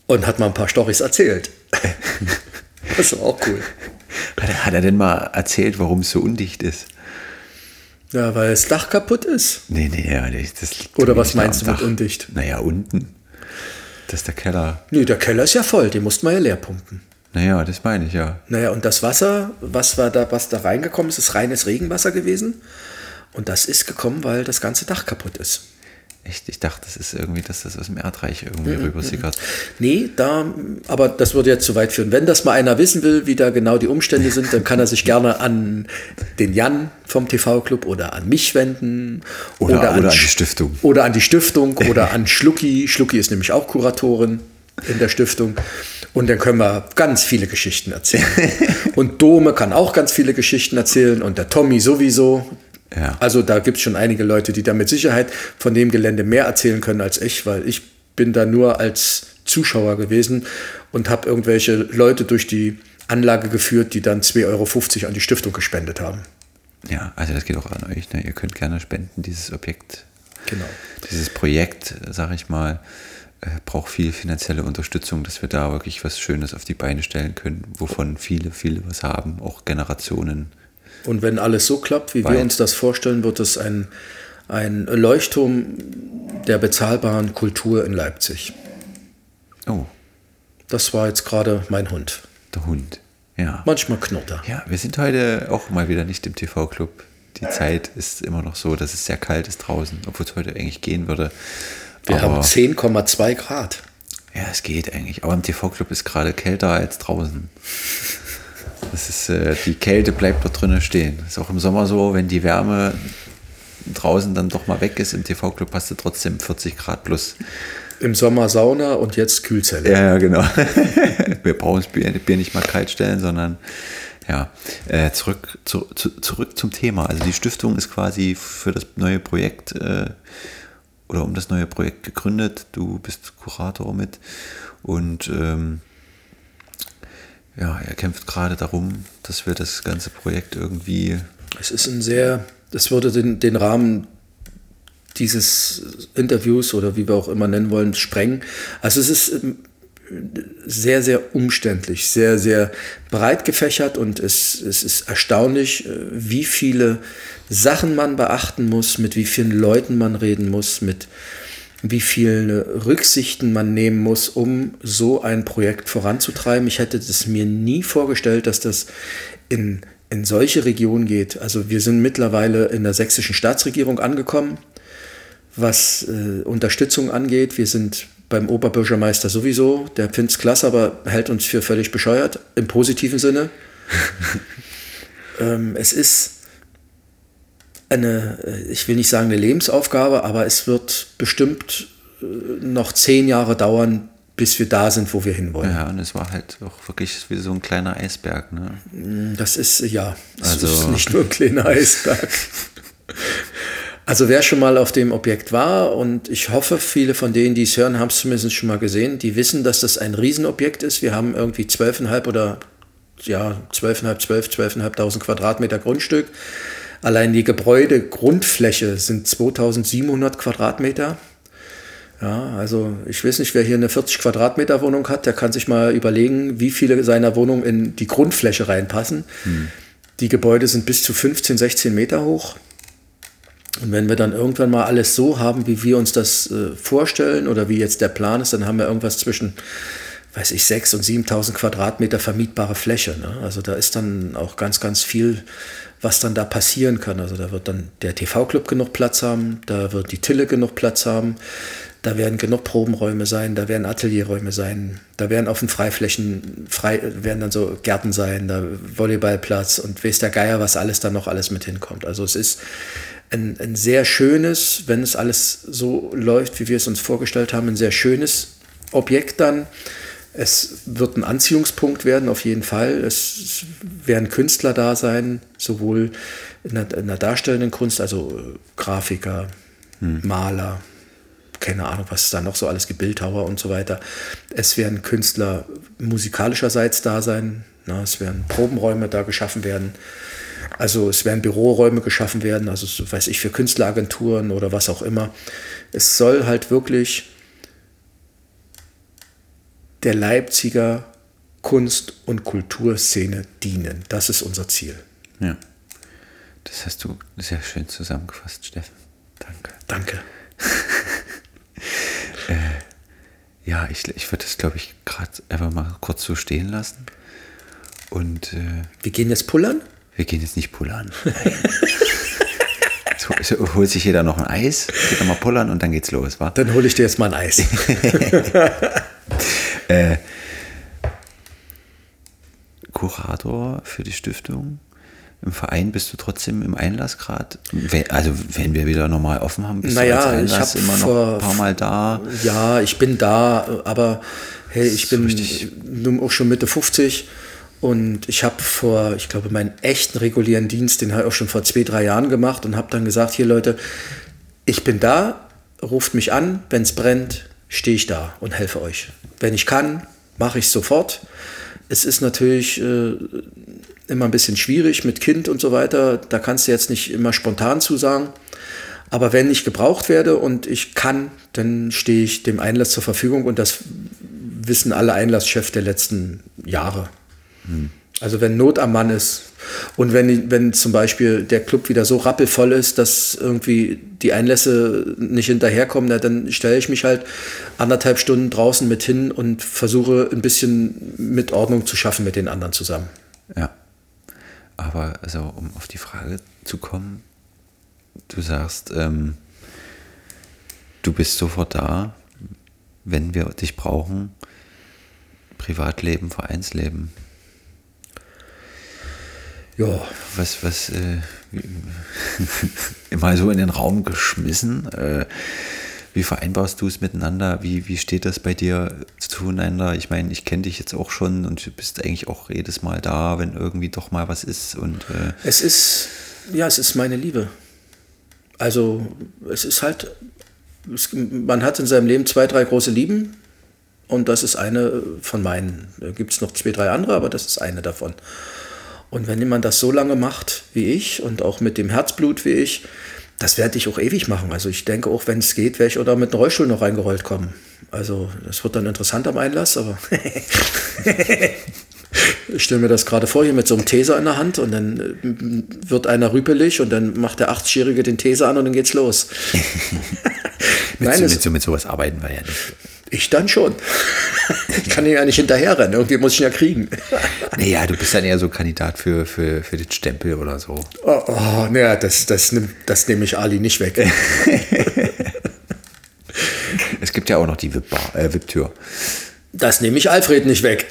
Und hat mal ein paar Storys erzählt. Das ist auch cool. Hat er denn mal erzählt, warum es so undicht ist? Ja, weil das Dach kaputt ist. Nee, nee, ja, das Oder was meinst du mit undicht? Naja, unten. Das ist der Keller. Nee, der Keller ist ja voll, den musst man ja leer pumpen. Naja, das meine ich ja. Naja, und das Wasser, was, war da, was da reingekommen ist, ist reines Regenwasser gewesen. Und das ist gekommen, weil das ganze Dach kaputt ist. Echt? Ich dachte, das ist irgendwie, dass das aus dem Erdreich irgendwie mhm. rübersickert. Nee, da, aber das würde jetzt zu weit führen. Wenn das mal einer wissen will, wie da genau die Umstände sind, dann kann er sich gerne an den Jan vom TV-Club oder an mich wenden. Oder, oder, an, oder an, die Stiftung. Oder an die Stiftung oder an Schlucki. Schlucki ist nämlich auch Kuratorin in der Stiftung. Und dann können wir ganz viele Geschichten erzählen. und Dome kann auch ganz viele Geschichten erzählen und der Tommy sowieso. Ja. Also da gibt es schon einige Leute, die da mit Sicherheit von dem Gelände mehr erzählen können als ich, weil ich bin da nur als Zuschauer gewesen und habe irgendwelche Leute durch die Anlage geführt, die dann 2,50 Euro an die Stiftung gespendet haben. Ja, also das geht auch an euch. Ne? Ihr könnt gerne spenden, dieses Objekt. Genau. Dieses Projekt, sage ich mal, äh, braucht viel finanzielle Unterstützung, dass wir da wirklich was Schönes auf die Beine stellen können, wovon viele, viele was haben, auch Generationen und wenn alles so klappt, wie Weit. wir uns das vorstellen, wird es ein, ein Leuchtturm der bezahlbaren Kultur in Leipzig. Oh. Das war jetzt gerade mein Hund. Der Hund, ja. Manchmal knurrt er. Ja, wir sind heute auch mal wieder nicht im TV-Club. Die Zeit ist immer noch so, dass es sehr kalt ist draußen, obwohl es heute eigentlich gehen würde. Wir Aber, haben 10,2 Grad. Ja, es geht eigentlich. Aber im TV-Club ist gerade kälter als draußen. Das ist, äh, die Kälte bleibt dort drinnen stehen. Ist auch im Sommer so, wenn die Wärme draußen dann doch mal weg ist, im TV-Club hast du trotzdem 40 Grad plus. Im Sommer Sauna und jetzt Kühlzelle. Ja, genau. Wir brauchen das Bier, Bier, nicht mal kalt stellen, sondern ja, äh, zurück, zu, zu, zurück zum Thema. Also die Stiftung ist quasi für das neue Projekt äh, oder um das neue Projekt gegründet. Du bist Kurator mit und ähm, ja, er kämpft gerade darum, dass wir das ganze Projekt irgendwie. Es ist ein sehr, das würde den, den Rahmen dieses Interviews oder wie wir auch immer nennen wollen, sprengen. Also es ist ähm, sehr, sehr umständlich, sehr, sehr breit gefächert und es, es ist erstaunlich, äh, wie viele Sachen man beachten muss, mit wie vielen Leuten man reden muss, mit wie viele Rücksichten man nehmen muss, um so ein Projekt voranzutreiben. Ich hätte es mir nie vorgestellt, dass das in, in solche Regionen geht. Also wir sind mittlerweile in der sächsischen Staatsregierung angekommen, was äh, Unterstützung angeht. Wir sind beim Oberbürgermeister sowieso, der findet es klasse, aber hält uns für völlig bescheuert, im positiven Sinne. ähm, es ist eine, äh, ich will nicht sagen eine Lebensaufgabe, aber es wird bestimmt äh, noch zehn Jahre dauern, bis wir da sind, wo wir hinwollen. Ja, und es war halt auch wirklich wie so ein kleiner Eisberg. Ne? Mm, das ist, ja, das also. ist nicht nur ein kleiner Eisberg. Also wer schon mal auf dem Objekt war und ich hoffe, viele von denen, die es hören, haben es zumindest schon mal gesehen, die wissen, dass das ein Riesenobjekt ist. Wir haben irgendwie 12,5 oder ja, 12,5, 12, 12.500 Quadratmeter Grundstück. Allein die Gebäudegrundfläche sind 2700 Quadratmeter. Ja, also ich weiß nicht, wer hier eine 40 Quadratmeter Wohnung hat, der kann sich mal überlegen, wie viele seiner Wohnungen in die Grundfläche reinpassen. Hm. Die Gebäude sind bis zu 15, 16 Meter hoch. Und wenn wir dann irgendwann mal alles so haben, wie wir uns das äh, vorstellen oder wie jetzt der Plan ist, dann haben wir irgendwas zwischen, weiß ich, 6.000 und 7.000 Quadratmeter vermietbare Fläche. Ne? Also da ist dann auch ganz, ganz viel was dann da passieren kann. Also da wird dann der TV-Club genug Platz haben, da wird die Tille genug Platz haben, da werden genug Probenräume sein, da werden Atelierräume sein, da werden auf den Freiflächen, frei, werden dann so Gärten sein, da Volleyballplatz und weiß der Geier, was alles da noch alles mit hinkommt. Also es ist ein, ein sehr schönes, wenn es alles so läuft, wie wir es uns vorgestellt haben, ein sehr schönes Objekt dann es wird ein Anziehungspunkt werden, auf jeden Fall. Es werden Künstler da sein, sowohl in der, in der darstellenden Kunst, also äh, Grafiker, hm. Maler, keine Ahnung, was es da noch so alles gibt, Bildhauer und so weiter. Es werden Künstler musikalischerseits da sein. Na, es werden Probenräume da geschaffen werden. Also es werden Büroräume geschaffen werden, also so weiß ich, für Künstleragenturen oder was auch immer. Es soll halt wirklich der Leipziger Kunst- und Kulturszene dienen. Das ist unser Ziel. Ja. Das hast du sehr schön zusammengefasst, Steffen. Danke. Danke. äh, ja, ich, ich würde das, glaube ich, gerade einfach mal kurz so stehen lassen. Und äh, Wir gehen jetzt pullern? wir gehen jetzt nicht pullern. so, holt sich jeder noch ein Eis, geht nochmal pullern und dann geht's los, wa? Dann hole ich dir jetzt mal ein Eis. Kurator für die Stiftung. Im Verein bist du trotzdem im Einlass gerade? Also wenn wir wieder normal offen haben, bist Naja, du als ich Einlass hab immer noch ein paar Mal da. Ja, ich bin da, aber hey, ich bin richtig- nun auch schon Mitte 50 und ich habe vor, ich glaube, meinen echten regulären Dienst, den habe ich auch schon vor zwei, drei Jahren gemacht und habe dann gesagt, hier Leute, ich bin da, ruft mich an, wenn es brennt, stehe ich da und helfe euch. Wenn ich kann, mache ich sofort. Es ist natürlich äh, immer ein bisschen schwierig mit Kind und so weiter. Da kannst du jetzt nicht immer spontan zusagen. Aber wenn ich gebraucht werde und ich kann, dann stehe ich dem Einlass zur Verfügung und das wissen alle Einlasschefs der letzten Jahre. Also wenn Not am Mann ist und wenn, wenn zum Beispiel der Club wieder so rappelvoll ist, dass irgendwie die Einlässe nicht hinterherkommen, na, dann stelle ich mich halt anderthalb Stunden draußen mit hin und versuche ein bisschen mit Ordnung zu schaffen mit den anderen zusammen. Ja. Aber also, um auf die Frage zu kommen, du sagst, ähm, du bist sofort da, wenn wir dich brauchen. Privatleben, Vereinsleben. Ja, Was, was, äh, immer so in den Raum geschmissen. Äh, wie vereinbarst du es miteinander? Wie, wie steht das bei dir zueinander? Ich meine, ich kenne dich jetzt auch schon und du bist eigentlich auch jedes Mal da, wenn irgendwie doch mal was ist. Und äh, Es ist, ja, es ist meine Liebe. Also, es ist halt, es, man hat in seinem Leben zwei, drei große Lieben und das ist eine von meinen. Da gibt es noch zwei, drei andere, aber das ist eine davon. Und wenn jemand das so lange macht wie ich und auch mit dem Herzblut wie ich, das werde ich auch ewig machen. Also ich denke auch, wenn es geht, werde ich oder mit einem Rollstuhl noch reingerollt kommen. Also das wird dann interessant am Einlass, aber ich stelle mir das gerade vor, hier mit so einem Taser in der Hand und dann äh, wird einer rüpelig und dann macht der 80-Jährige den Taser an und dann geht's los. mit, Nein, so, mit, so, mit sowas arbeiten wir ja nicht. Ich dann schon. Ich kann ja nicht hinterherrennen, irgendwie muss ich ihn ja kriegen. Naja, du bist dann eher so Kandidat für, für, für den Stempel oder so. Oh, oh naja, das, das, nimmt, das nehme ich Ali nicht weg. Es gibt ja auch noch die VIP-Bar, äh, VIP-Tür. Das nehme ich Alfred nicht weg.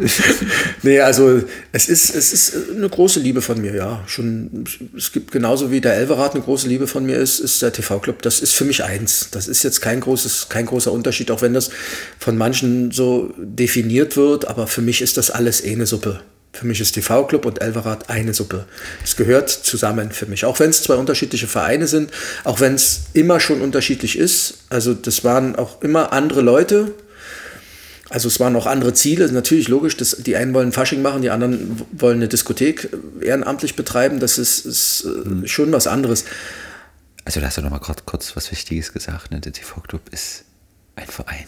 nee, also es ist, es ist eine große Liebe von mir, ja. Schon, es gibt genauso wie der Elverrat eine große Liebe von mir ist, ist der TV-Club. Das ist für mich eins. Das ist jetzt kein, großes, kein großer Unterschied, auch wenn das von manchen so definiert wird, aber für mich ist das alles eine Suppe. Für mich ist TV-Club und Elverrat eine Suppe. Es gehört zusammen für mich. Auch wenn es zwei unterschiedliche Vereine sind, auch wenn es immer schon unterschiedlich ist. Also das waren auch immer andere Leute. Also es waren auch andere Ziele. Natürlich logisch, dass die einen wollen Fasching machen, die anderen wollen eine Diskothek äh, ehrenamtlich betreiben. Das ist, ist äh, schon was anderes. Also da hast du noch mal kurz, kurz was Wichtiges gesagt. Ne? Der TV-Club ist ein Verein.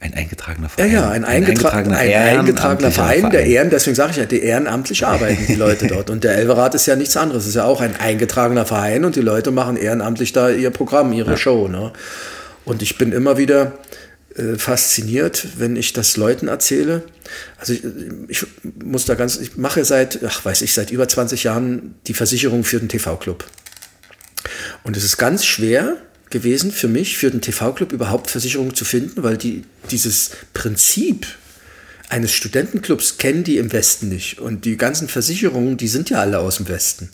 Ein eingetragener Ja, Verein. ja, ein, eingetra ein eingetragener ehrenamtlicher Verein, der Ehren, deswegen sage ich ja, die ehrenamtlich arbeiten die Leute dort. Und der Elverat ist ja nichts anderes, ist ja auch ein eingetragener Verein und die Leute machen ehrenamtlich da ihr Programm, ihre Show. Ne? Und ich bin immer wieder äh, fasziniert, wenn ich das Leuten erzähle. Also ich, ich muss da ganz, ich mache seit, ach weiß ich, seit über 20 Jahren die Versicherung für den TV-Club. Und es ist ganz schwer gewesen für mich, für den TV-Club überhaupt Versicherungen zu finden, weil die, dieses Prinzip eines Studentenclubs kennen die im Westen nicht. Und die ganzen Versicherungen, die sind ja alle aus dem Westen.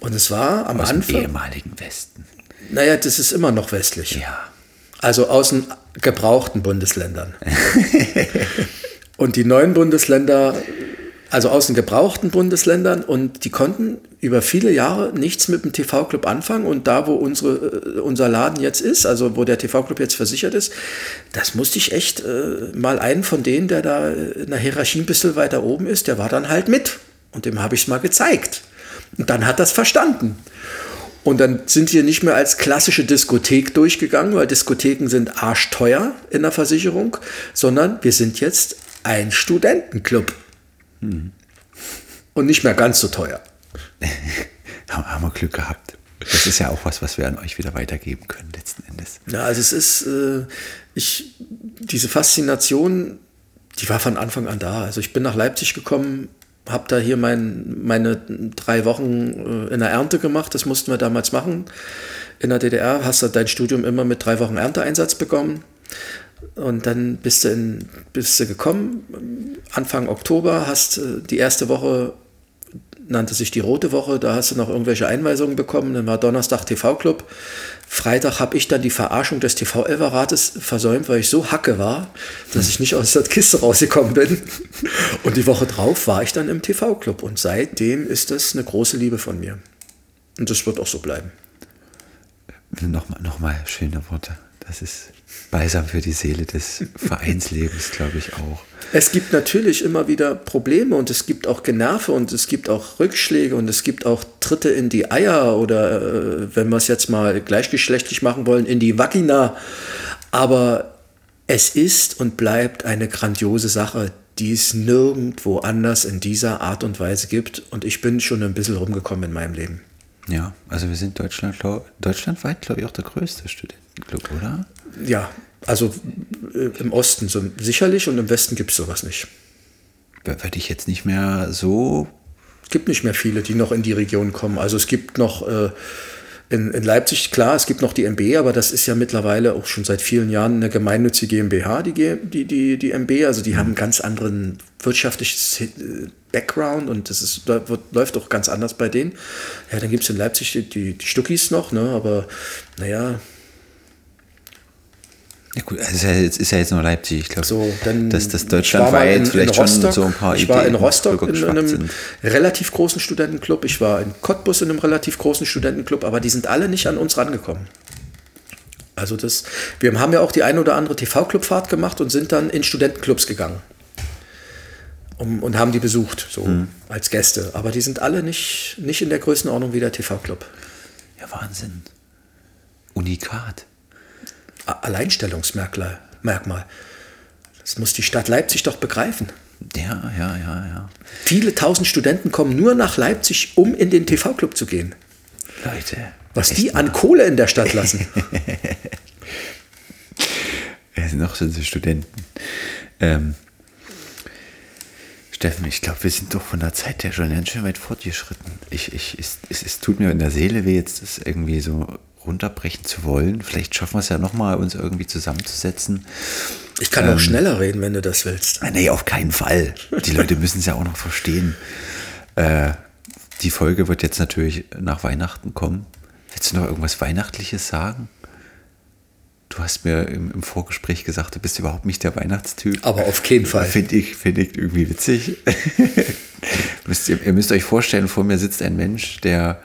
Und es war am Aus dem Anfang, ehemaligen Westen. naja, das ist immer noch westlich. Ja. Also aus den gebrauchten Bundesländern. und die neuen Bundesländer, also aus den gebrauchten Bundesländern, und die konnten über viele Jahre nichts mit dem TV-Club anfangen. Und da, wo unsere, äh, unser Laden jetzt ist, also wo der TV-Club jetzt versichert ist, das musste ich echt äh, mal einen von denen, der da in der Hierarchie ein bisschen weiter oben ist, der war dann halt mit. Und dem habe ich es mal gezeigt. Und dann hat das verstanden. Und dann sind wir nicht mehr als klassische Diskothek durchgegangen, weil Diskotheken sind arschteuer in der Versicherung, sondern wir sind jetzt ein Studentenclub. Und nicht mehr ganz so teuer. Haben, haben wir Glück gehabt. Das ist ja auch was, was wir an euch wieder weitergeben können, letzten Endes. Ja, also es ist, äh, ich, diese Faszination Die war von Anfang an da. Also ich bin nach Leipzig gekommen, habe da hier mein, meine drei Wochen äh, in der Ernte gemacht. Das mussten wir damals machen. In der DDR hast du dein Studium immer mit drei Wochen Ernteeinsatz bekommen. Und dann bist du, in, bist du gekommen, Anfang Oktober, hast äh, die erste Woche, nannte sich die Rote Woche, da hast du noch irgendwelche Einweisungen bekommen, dann war Donnerstag TV-Club. Freitag habe ich dann die Verarschung des TV-Elver-Rates versäumt, weil ich so hacke war, dass ich nicht aus der Kiste rausgekommen bin. Und die Woche drauf war ich dann im TV-Club und seitdem ist das eine große Liebe von mir. Und das wird auch so bleiben. Nochmal, nochmal schöne Worte. Das ist balsam für die Seele des Vereinslebens, glaube ich auch. Es gibt natürlich immer wieder Probleme und es gibt auch Generve und es gibt auch Rückschläge und es gibt auch Tritte in die Eier oder, äh, wenn wir es jetzt mal gleichgeschlechtlich machen wollen, in die Vagina. Aber es ist und bleibt eine grandiose Sache, die es nirgendwo anders in dieser Art und Weise gibt. Und ich bin schon ein bisschen rumgekommen in meinem Leben. Ja, also wir sind Deutschland, deutschlandweit, glaube ich, auch der größte Studentenclub, oder? Ja, also äh, im Osten so, sicherlich und im Westen gibt es sowas nicht. Werde ich jetzt nicht mehr so. Es gibt nicht mehr viele, die noch in die Region kommen. Also es gibt noch äh, in, in, Leipzig, klar, es gibt noch die MB, aber das ist ja mittlerweile auch schon seit vielen Jahren eine gemeinnützige GmbH, die, die, die, die MB. Also die mhm. haben einen ganz anderen wirtschaftlichen äh, Background und das ist, da wird, läuft auch ganz anders bei denen. Ja, dann gibt es in Leipzig die, die, die Stuckis noch, ne? aber naja, ja gut, es ist ja jetzt, ist ja jetzt nur Leipzig. Ich glaube, so, dass das deutschlandweit in, vielleicht in schon so ein paar Ich war in Rostock in, in einem sind. relativ großen Studentenclub. Ich war in Cottbus in einem relativ großen Studentenclub, aber die sind alle nicht an uns rangekommen. Also das, wir haben ja auch die eine oder andere TV-Clubfahrt gemacht und sind dann in Studentenclubs gegangen. Um, und haben die besucht, so hm. als Gäste. Aber die sind alle nicht, nicht in der Größenordnung wie der TV-Club. Ja, Wahnsinn. Unikat. Alleinstellungsmerkmal. Das muss die Stadt Leipzig doch begreifen. Ja, ja, ja, ja. Viele tausend Studenten kommen nur nach Leipzig, um in den TV-Club zu gehen. Leute. Was die an Kohle in der Stadt lassen. noch sind sie Studenten. Ähm, Steffen, ich glaube, wir sind doch von der Zeit her schon ganz schön weit fortgeschritten. Ich, ich, es, es, es tut mir in der Seele weh, jetzt das irgendwie so runterbrechen zu wollen. Vielleicht schaffen wir es ja nochmal, uns irgendwie zusammenzusetzen. Ich kann ähm, auch schneller reden, wenn du das willst. Ah, nee, auf keinen Fall. Die Leute müssen es ja auch noch verstehen. Äh, die Folge wird jetzt natürlich nach Weihnachten kommen. Willst du noch irgendwas Weihnachtliches sagen? Du hast mir im, im, Vorgespräch gesagt, du bist überhaupt nicht der Weihnachtstyp. Aber auf keinen Fall. Finde ich, find ich irgendwie witzig. müsst, ihr, ihr müsst euch vorstellen, vor mir sitzt ein Mensch, der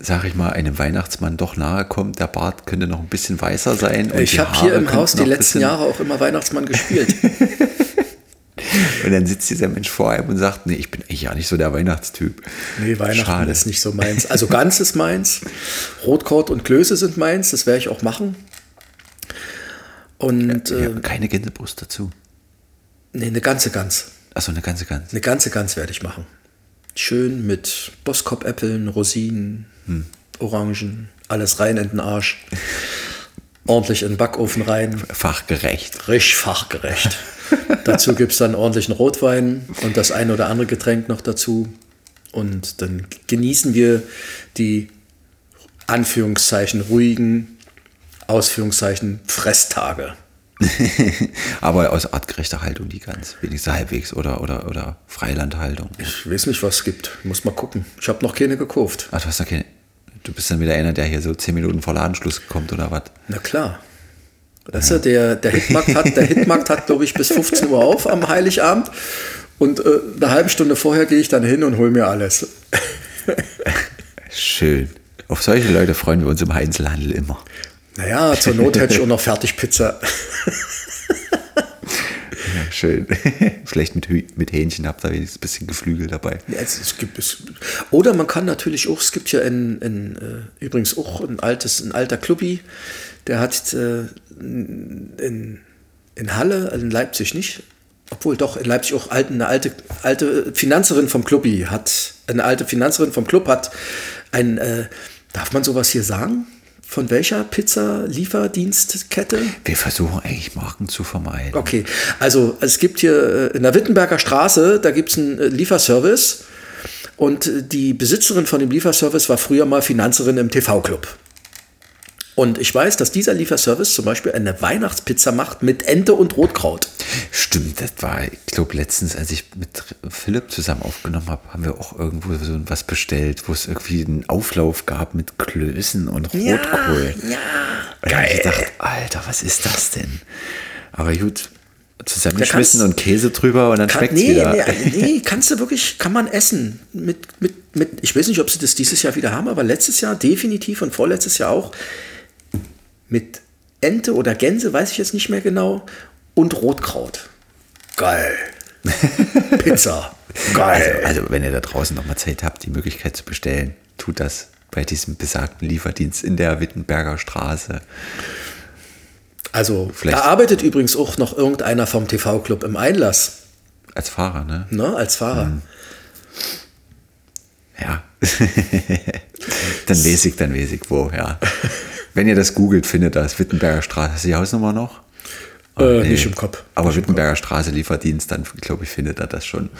sag ich mal, einem Weihnachtsmann doch nahe kommt. Der Bart könnte noch ein bisschen weißer sein. ich habe hier im Haus die letzten Jahre auch immer Weihnachtsmann gespielt. und dann sitzt dieser Mensch vor einem und sagt, nee, ich bin eigentlich ja nicht so der Weihnachtstyp. Nee, Weihnachten Schade. ist nicht so meins. Also ganz ist meins. Rotkraut und Klöße sind meins, das werde ich auch machen. Und ja, äh, keine Gänsebrust dazu. Nee, eine ganze Gans. Achso, eine ganze Gans. Eine ganze Gans werde ich machen. Schön mit Boskop-Äpfeln, Rosinen, hm. Orangen, alles rein in den Arsch. ordentlich in den Backofen rein. Fachgerecht. Richtig fachgerecht. dazu gibt es dann ordentlichen Rotwein und das ein oder andere Getränk noch dazu. Und dann genießen wir die Anführungszeichen ruhigen, Ausführungszeichen Fresstage. Aber aus artgerechter Haltung die ganz, wenigstens halbwegs oder, oder, oder Freilandhaltung. Ich weiß nicht, was es gibt. Muss mal gucken. Ich habe noch keine gekauft. Ach, du hast noch keine. Du bist dann wieder einer, der hier so zehn Minuten vor Ladenschluss kommt oder was? Na klar. Das ja. der, der Hitmarkt hat, der Hitmarkt hat, glaube ich, bis 15 Uhr auf am Heiligabend. Und äh, eine halbe Stunde vorher gehe ich dann hin und hole mir alles. Schön. Auf solche Leute freuen wir uns im Einzelhandel immer. Naja, zur Not hätte ich auch noch Fertigpizza. Schön. Vielleicht mit, mit Hähnchen habt ihr ein bisschen Geflügel dabei. Ja, es, es gibt es. Oder man kann natürlich auch, es gibt ja in, in, äh, übrigens auch ein altes, ein alter Clubby, der hat äh, in, in Halle, in Leipzig nicht, obwohl doch in Leipzig auch eine alte, alte Finanzerin vom Clubby hat, eine alte Finanzerin vom Club hat ein, äh, darf man sowas hier sagen? Von welcher Pizza-Lieferdienstkette? Wir versuchen eigentlich Marken zu vermeiden. Okay, also es gibt hier äh, in der Wittenberger Straße, da gibt es einen äh, Lieferservice und äh, die Besitzerin von dem Lieferservice war früher mal Finanzerin im TV-Club. Und ich weiß, dass dieser Lieferservice zum Beispiel eine Weihnachtspizza macht mit Ente und Rotkraut. Stimmt, das war, ich glaube, letztens, als ich mit Philipp zusammen aufgenommen habe, haben wir auch irgendwo so was bestellt, wo es irgendwie einen Auflauf gab mit Klößen und Rotkohl. Ja, Und da hab ich gedacht, Alter, was ist das denn? Aber gut, zusammengeschmissen und Käse drüber und dann schmeckt nee, wieder. nee, nee, kannst du wirklich, kann man essen. Mit, mit, mit, ich weiß nicht, ob sie das dieses Jahr wieder haben, aber letztes Jahr definitiv und vorletztes Jahr auch. Mit Ente oder Gänse, weiß ich jetzt nicht mehr genau. Und Rotkraut. Geil. Pizza. Also, Geil. also, wenn ihr da draußen nochmal Zeit habt, die Möglichkeit zu bestellen, tut das bei diesem besagten Lieferdienst in der Wittenberger Straße. Also, Vielleicht- da arbeitet übrigens auch noch irgendeiner vom TV-Club im Einlass, Als Fahrer, ne? ne, als Fahrer. Mhm. Ja. dann lese ich, dann lese ich wo, ja. Wenn ihr das googelt, findet das Wittenberger Straße. Hast du die Hausnummer noch? Äh, Nicht im Kopf. Aber Wittenberger Straße Lieferdienst, dann glaube ich, findet er das schon.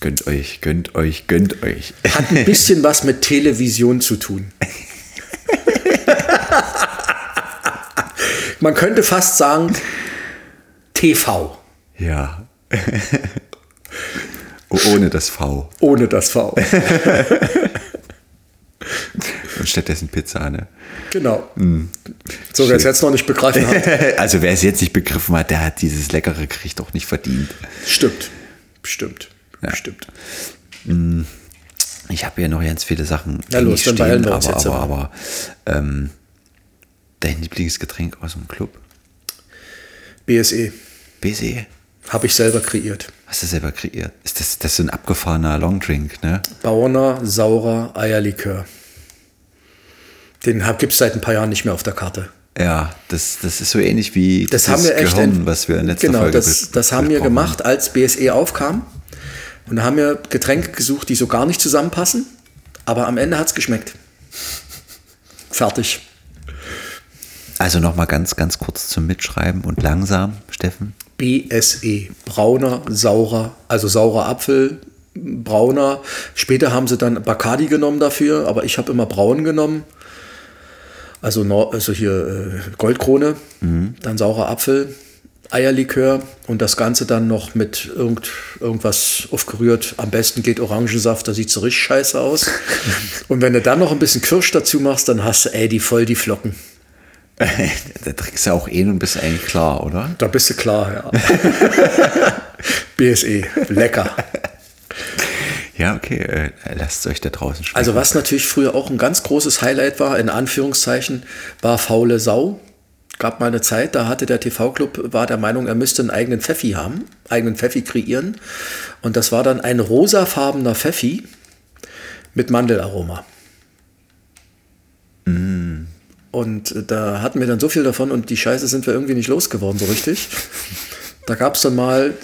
Gönnt euch, gönnt euch, gönnt euch. Hat ein bisschen was mit Television zu tun. Man könnte fast sagen, TV. Ja. Oh, Ohne das V. Ohne das V. Und stattdessen Pizza, ne? Genau. So, wer es jetzt noch nicht begreifen hat. Also wer es jetzt nicht begriffen hat, der hat dieses leckere Gericht auch nicht verdient. Stimmt. Stimmt. Ja. Stimmt. Ich habe hier noch ganz viele Sachen. Na los, dann beeilen wir uns aber, jetzt aber, aber. aber ähm, dein Lieblingsgetränk aus dem Club? BSE. BSE. Habe ich selber kreiert. Hast du selber kreiert? Ist das, das ist so ein abgefahrener Longdrink, ne? Bauerner, saurer Eierlikör. Den gibt es seit ein paar Jahren nicht mehr auf der Karte. Ja, das, das ist so ähnlich wie Das haben wir echt. Gehirn, was wir in letzter genau, Folge das, das haben wir gemacht, als BSE aufkam. Und da haben wir Getränke gesucht, die so gar nicht zusammenpassen. Aber am Ende hat es geschmeckt. Fertig. Also nochmal ganz, ganz kurz zum Mitschreiben und langsam, Steffen. BSE. Brauner, saurer, also saurer Apfel, brauner. Später haben sie dann Bacardi genommen dafür, aber ich habe immer braun genommen. Also, Nor- also hier äh, Goldkrone, dann saurer Apfel, Eierlikör und das Ganze dann noch mit irgend, irgendwas aufgerührt. Am besten geht Orangensaft, da sieht so richtig scheiße aus. und wenn du dann noch ein bisschen Kirsch dazu machst, dann hast du, ey, die voll die Flocken. da trinkst du auch eh und bist eigentlich klar, oder? Da bist du klar, ja. BSE, lecker. Ja, okay. Äh, lasst es euch da draußen schmecken. Also was natürlich früher auch ein ganz großes Highlight war, in Anführungszeichen, war faule Sau. Gab mal eine Zeit, da hatte der TV-Club, war der Meinung, er müsste einen eigenen Pfeffi haben, eigenen Pfeffi kreieren. Und das war dann ein rosafarbener Pfeffi mit Mandelaroma. Und äh, da hatten wir dann so viel davon und die Scheiße sind wir irgendwie nicht losgeworden so richtig. Da gab es dann mal,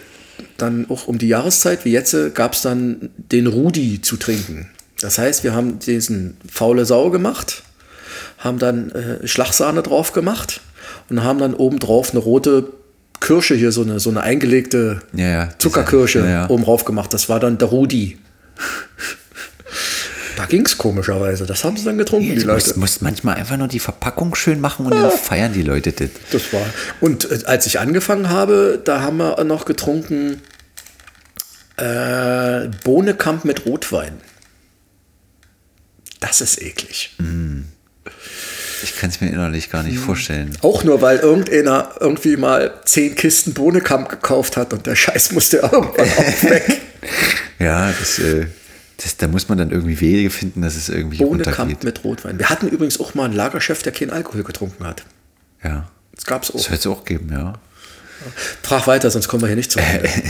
dann auch um die Jahreszeit wie jetzt, gab es dann den Rudi zu trinken. Das heißt, wir haben diesen faule Sau gemacht, haben dann äh, Schlagsahne drauf gemacht und haben dann obendrauf eine rote Kirsche hier, so eine, so eine eingelegte Ja, ja, Zuckerkirsche ja. oben drauf gemacht. Das war dann der Rudi. Da ging es komischerweise. Das haben sie dann getrunken, die Du Leute. musst, musst manchmal einfach nur die Verpackung schön machen und dann feiern die Leute das. Das war. Und äh, als ich angefangen habe, da haben wir noch getrunken äh, Bohnekamp mit Rotwein. Das ist eklig. Ich kann es mir innerlich gar nicht vorstellen. Auch nur, weil irgendeiner irgendwie mal zehn Kisten Bohnekamp gekauft hat und der Scheiß musste irgendwann auch weg. Ja, das, äh, das, da muss man dann irgendwie Wege finden, dass es irgendwie Bohnekamp runtergeht. mit Rotwein. Wir hatten übrigens auch mal einen Lagerchef, der keinen Alkohol getrunken hat. Ja, Das gab's auch. das wird es auch geben, ja. Frag weiter, sonst kommen wir hier nicht zu Ende.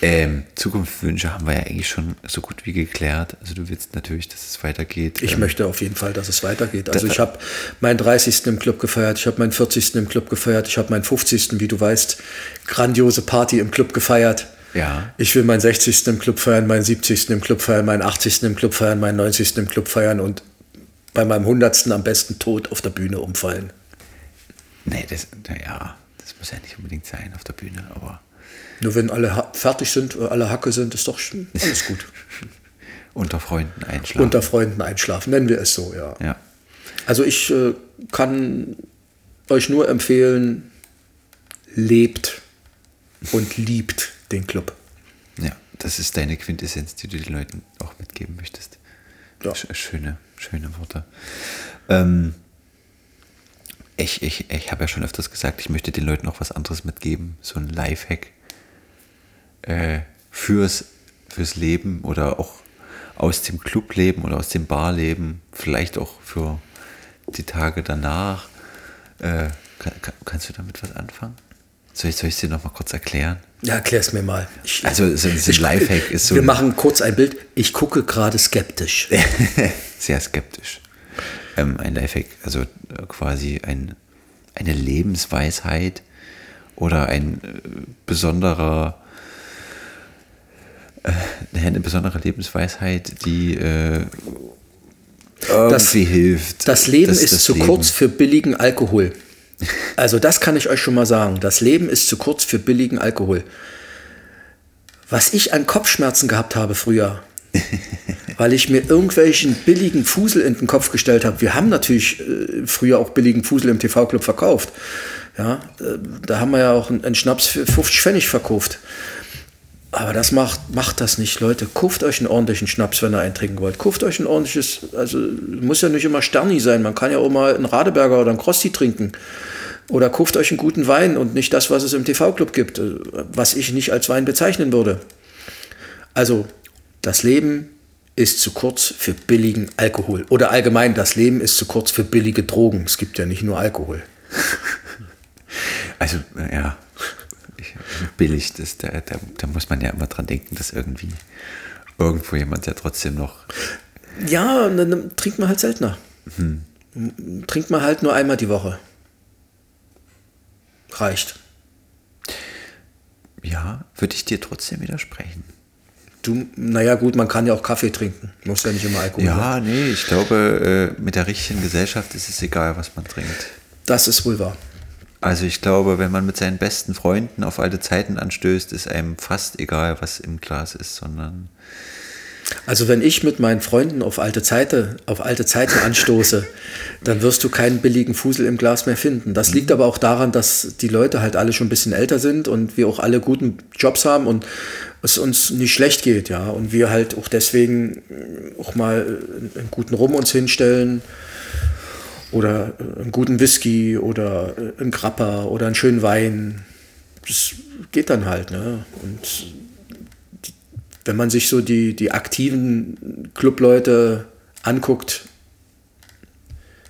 Ähm, Zukunftswünsche haben wir ja eigentlich schon so gut wie geklärt. Also du willst natürlich, dass es weitergeht. Ich ähm, möchte auf jeden Fall, dass es weitergeht. Also ich habe meinen 30. im Club gefeiert, ich habe meinen 40. im Club gefeiert, ich habe meinen 50. wie du weißt, grandiose Party im Club gefeiert. Ja. Ich will meinen 60. im Club feiern, meinen 70. im Club feiern, meinen 80. im Club feiern, meinen 90. im Club feiern und bei meinem Hundertsten am besten tot auf der Bühne umfallen. Nee, das, naja, das muss ja nicht unbedingt sein auf der Bühne, aber. Nur wenn alle fertig sind, alle Hacke sind, ist doch alles gut. Unter Freunden einschlafen. Unter Freunden einschlafen, nennen wir es so, ja. Ja. Also ich äh, kann euch nur empfehlen, lebt und liebt den Club. Ja, das ist deine Quintessenz, die du den Leuten auch mitgeben möchtest. Ja. Schöne, schöne Worte. Ähm, ich ich, ich habe ja schon öfters gesagt, ich möchte den Leuten auch was anderes mitgeben. So ein Lifehack äh, fürs, fürs Leben oder auch aus dem Clubleben oder aus dem Barleben, vielleicht auch für die Tage danach. Äh, kann, kann, kannst du damit was anfangen? Soll ich, soll ich es dir noch mal kurz erklären? Ja, erklär es mir mal. Ich, also so ein Lifehack ist so. Wir machen kurz ein Bild. Ich gucke gerade skeptisch. Sehr skeptisch. Ähm, ein Lifehack, also äh, quasi ein, eine Lebensweisheit oder ein äh, besonderer äh, eine besondere Lebensweisheit, die äh, das, hilft. Das Leben das, ist das zu Leben. kurz für billigen Alkohol. Also das kann ich euch schon mal sagen. Das Leben ist zu kurz für billigen Alkohol. Was ich an Kopfschmerzen gehabt habe früher, weil ich mir irgendwelchen billigen Fusel in den Kopf gestellt habe. Wir haben natürlich äh, früher auch billigen Fusel im TV-Club verkauft. Ja, äh, da haben wir ja auch einen Schnaps für 50 Pfennig verkauft. Aber das macht, macht das nicht, Leute. Kauft euch einen ordentlichen Schnaps, wenn ihr eintrinken wollt. Kauft euch ein ordentliches, also muss ja nicht immer Sterni sein. Man kann ja auch mal einen Radeberger oder einen Krossi trinken. Oder kauft euch einen guten Wein und nicht das, was es im TV-Club gibt, was ich nicht als Wein bezeichnen würde. Also, das Leben ist zu kurz für billigen Alkohol. Oder allgemein, das Leben ist zu kurz für billige Drogen. Es gibt ja nicht nur Alkohol. Also, ja, billig, das, da, da, da, muss man ja immer dran denken, dass irgendwie irgendwo jemand ja trotzdem noch. Ja, dann, dann trinkt man halt seltener. Hm. Trinkt man halt nur einmal die Woche. Reicht. Ja, würde ich dir trotzdem widersprechen. Du, naja, gut, man kann ja auch Kaffee trinken. Muss ja nicht immer Alkohol Ja, sein. nee, ich glaube, äh, mit der richtigen Gesellschaft ist es egal, was man trinkt. Das ist wohl wahr. Also ich glaube, wenn man mit seinen besten Freunden auf alte Zeiten anstößt, ist einem fast egal, was im Glas ist, sondern also wenn ich mit meinen Freunden auf alte Zeiten, auf alte Zeiten anstoße, dann wirst du keinen billigen Fusel im Glas mehr finden. Das liegt aber auch daran, dass die Leute halt alle schon ein bisschen älter sind und wir auch alle guten Jobs haben und es uns nicht schlecht geht, ja. Und wir halt auch deswegen auch mal einen guten Rum uns hinstellen oder äh, einen guten Whisky oder äh, einen Grappa oder einen schönen Wein. Das geht dann halt. Ne? Und wenn man sich so die, die aktiven Clubleute anguckt,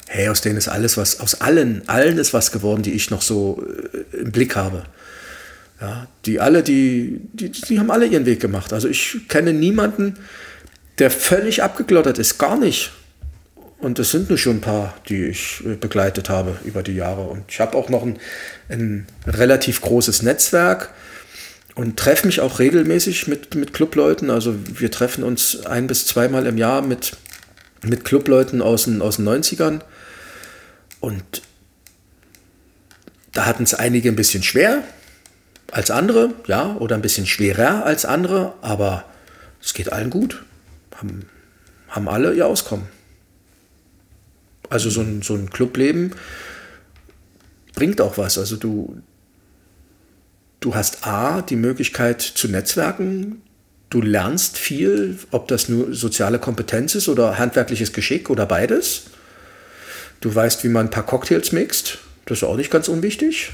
hey, aus denen ist alles was, aus allen, allen ist was geworden, die ich noch so äh, im Blick habe. Ja, die alle, die, die, die haben alle ihren Weg gemacht. Also ich kenne niemanden, der völlig abgeglottert ist, gar nicht. Und es sind nur schon ein paar, die ich äh, begleitet habe über die Jahre. Und ich habe auch noch ein, ein relativ großes Netzwerk und treffe mich auch regelmäßig mit, mit Clubleuten. Also wir treffen uns ein bis zweimal im Jahr mit, mit Clubleuten aus den, aus den 90ern. Und da hatten es einige ein bisschen schwer als andere, ja, oder ein bisschen schwerer als andere, aber es geht allen gut. Haben, haben alle ihr Auskommen. Also so ein, so ein Clubleben bringt auch was. Also du, du hast A, die Möglichkeit zu netzwerken, du lernst viel, ob das nur soziale Kompetenz ist oder handwerkliches Geschick oder beides. Du weißt, wie man ein paar Cocktails mixt, das ist auch nicht ganz unwichtig.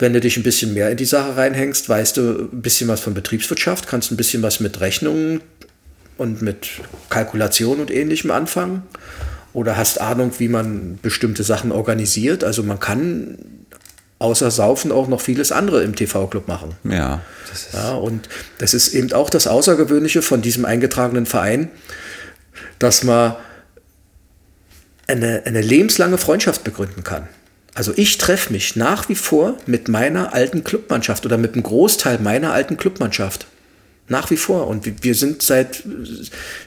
Wenn du dich ein bisschen mehr in die Sache reinhängst, weißt du ein bisschen was von Betriebswirtschaft, kannst ein bisschen was mit Rechnungen und mit Kalkulation und ähnlichem anfangen oder hast Ahnung, wie man bestimmte Sachen organisiert. Also man kann außer Saufen auch noch vieles andere im TV-Club machen. Ja, das ist ja, und das ist eben auch das Außergewöhnliche von diesem eingetragenen Verein, dass man eine, eine lebenslange Freundschaft begründen kann. Also ich treffe mich nach wie vor mit meiner alten Clubmannschaft oder mit einem Großteil meiner alten Clubmannschaft. Nach wie vor. Und wir sind seit,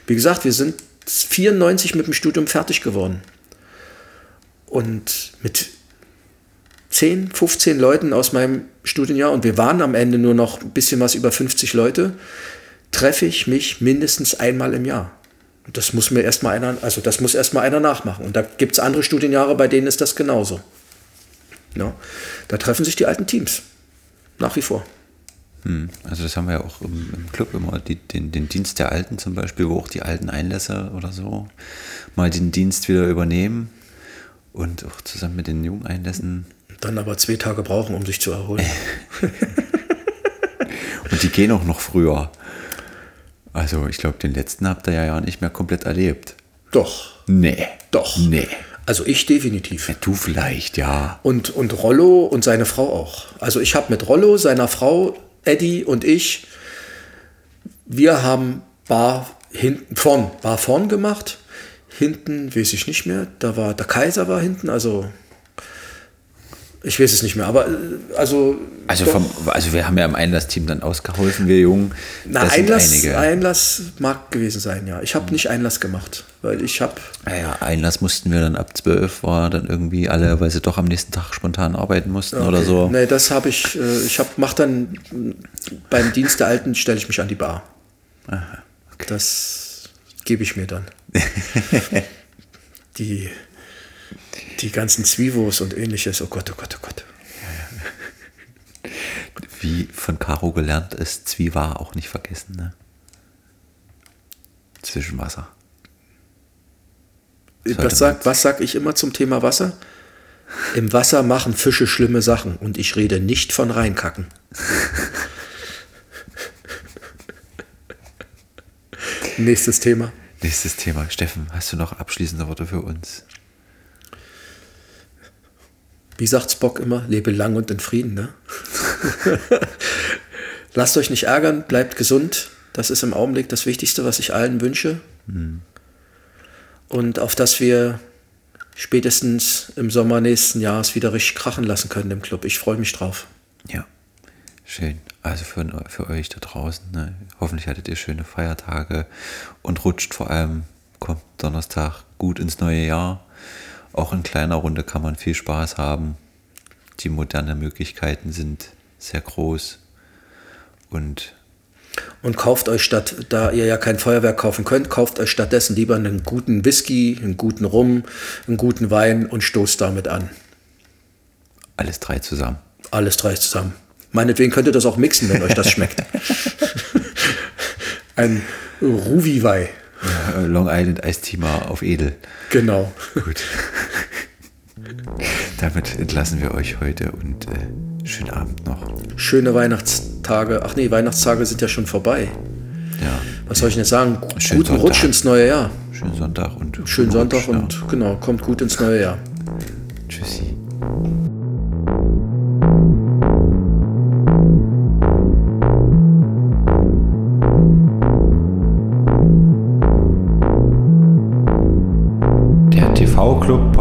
wie gesagt, wir sind 94 mit dem Studium fertig geworden. Und mit 10, 15 Leuten aus meinem Studienjahr, und wir waren am Ende nur noch ein bisschen was über 50 Leute, treffe ich mich mindestens einmal im Jahr. Das muss mir erstmal einer, also das muss erstmal einer nachmachen. Und da gibt es andere Studienjahre, bei denen ist das genauso. Ja, da treffen sich die alten Teams. Nach wie vor. Hm, also das haben wir ja auch im, im Club immer, die, den, den Dienst der Alten zum Beispiel, wo auch die alten Einlässe oder so mal den Dienst wieder übernehmen und auch zusammen mit den jungen Einlässen. Dann aber zwei Tage brauchen, um sich zu erholen. und die gehen auch noch früher. Also ich glaube, den letzten habt ihr ja, ja nicht mehr komplett erlebt. Doch. Nee. Doch. Nee. Also ich definitiv. Ja, du vielleicht, ja. Und, und Rollo und seine Frau auch. Also ich habe mit Rollo, seiner Frau, Eddie und ich, wir haben Bar hinten vorn, Bar vorn gemacht. Hinten weiß ich nicht mehr. Da war der Kaiser war hinten, also ich weiß es nicht mehr, aber äh, also. Also, vom, also wir haben ja im Einlassteam dann ausgeholfen, wir Jungen. Na, Einlass, Einlass mag gewesen sein, ja. Ich habe nicht Einlass gemacht, weil ich habe. Naja, Einlass mussten wir dann ab 12 war dann irgendwie alle, weil sie doch am nächsten Tag spontan arbeiten mussten okay. oder so. Nee, das habe ich, äh, ich habe, mach dann beim Dienst der Alten stelle ich mich an die Bar. Aha, okay. Das gebe ich mir dann. die die ganzen Zwivos und ähnliches. Oh Gott, oh Gott, oh Gott. Wie von Caro gelernt ist, Zwiwa auch nicht vergessen. Ne? Zwischenwasser. Was sag, was sag ich immer zum Thema Wasser? Im Wasser machen Fische schlimme Sachen und ich rede nicht von reinkacken. Nächstes Thema. Nächstes Thema. Steffen, hast du noch abschließende Worte für uns? Wie sagt Spock immer, lebe lang und in Frieden. Ne? Lasst euch nicht ärgern, bleibt gesund. Das ist im Augenblick das Wichtigste, was ich allen wünsche. Mhm. Und auf das wir spätestens im Sommer nächsten Jahres wieder richtig krachen lassen können im Club. Ich freue mich drauf. Ja, schön. Also für, für euch da draußen, ne? hoffentlich hattet ihr schöne Feiertage und rutscht vor allem, kommt Donnerstag gut ins neue Jahr auch in kleiner Runde kann man viel Spaß haben. Die modernen Möglichkeiten sind sehr groß und und kauft euch statt, da ihr ja kein Feuerwerk kaufen könnt, kauft euch stattdessen lieber einen guten Whisky, einen guten Rum, einen guten Wein und stoßt damit an. Alles drei zusammen. Alles drei zusammen. Meinetwegen könnt ihr das auch mixen, wenn euch das schmeckt. Ein Ruvi-Weih. Ja, Long Island Eistee auf Edel. Genau. Gut. Damit entlassen wir euch heute und äh, schönen Abend noch. Schöne Weihnachtstage. Ach nee, Weihnachtstage sind ja schon vorbei. Ja. Was soll ich denn sagen? Schönen Guten Sonntag. Rutsch ins neue Jahr. Schönen Sonntag und schönen Sonntag Rutsch, und ja. genau, kommt gut ins neue Jahr. Tschüssi. TV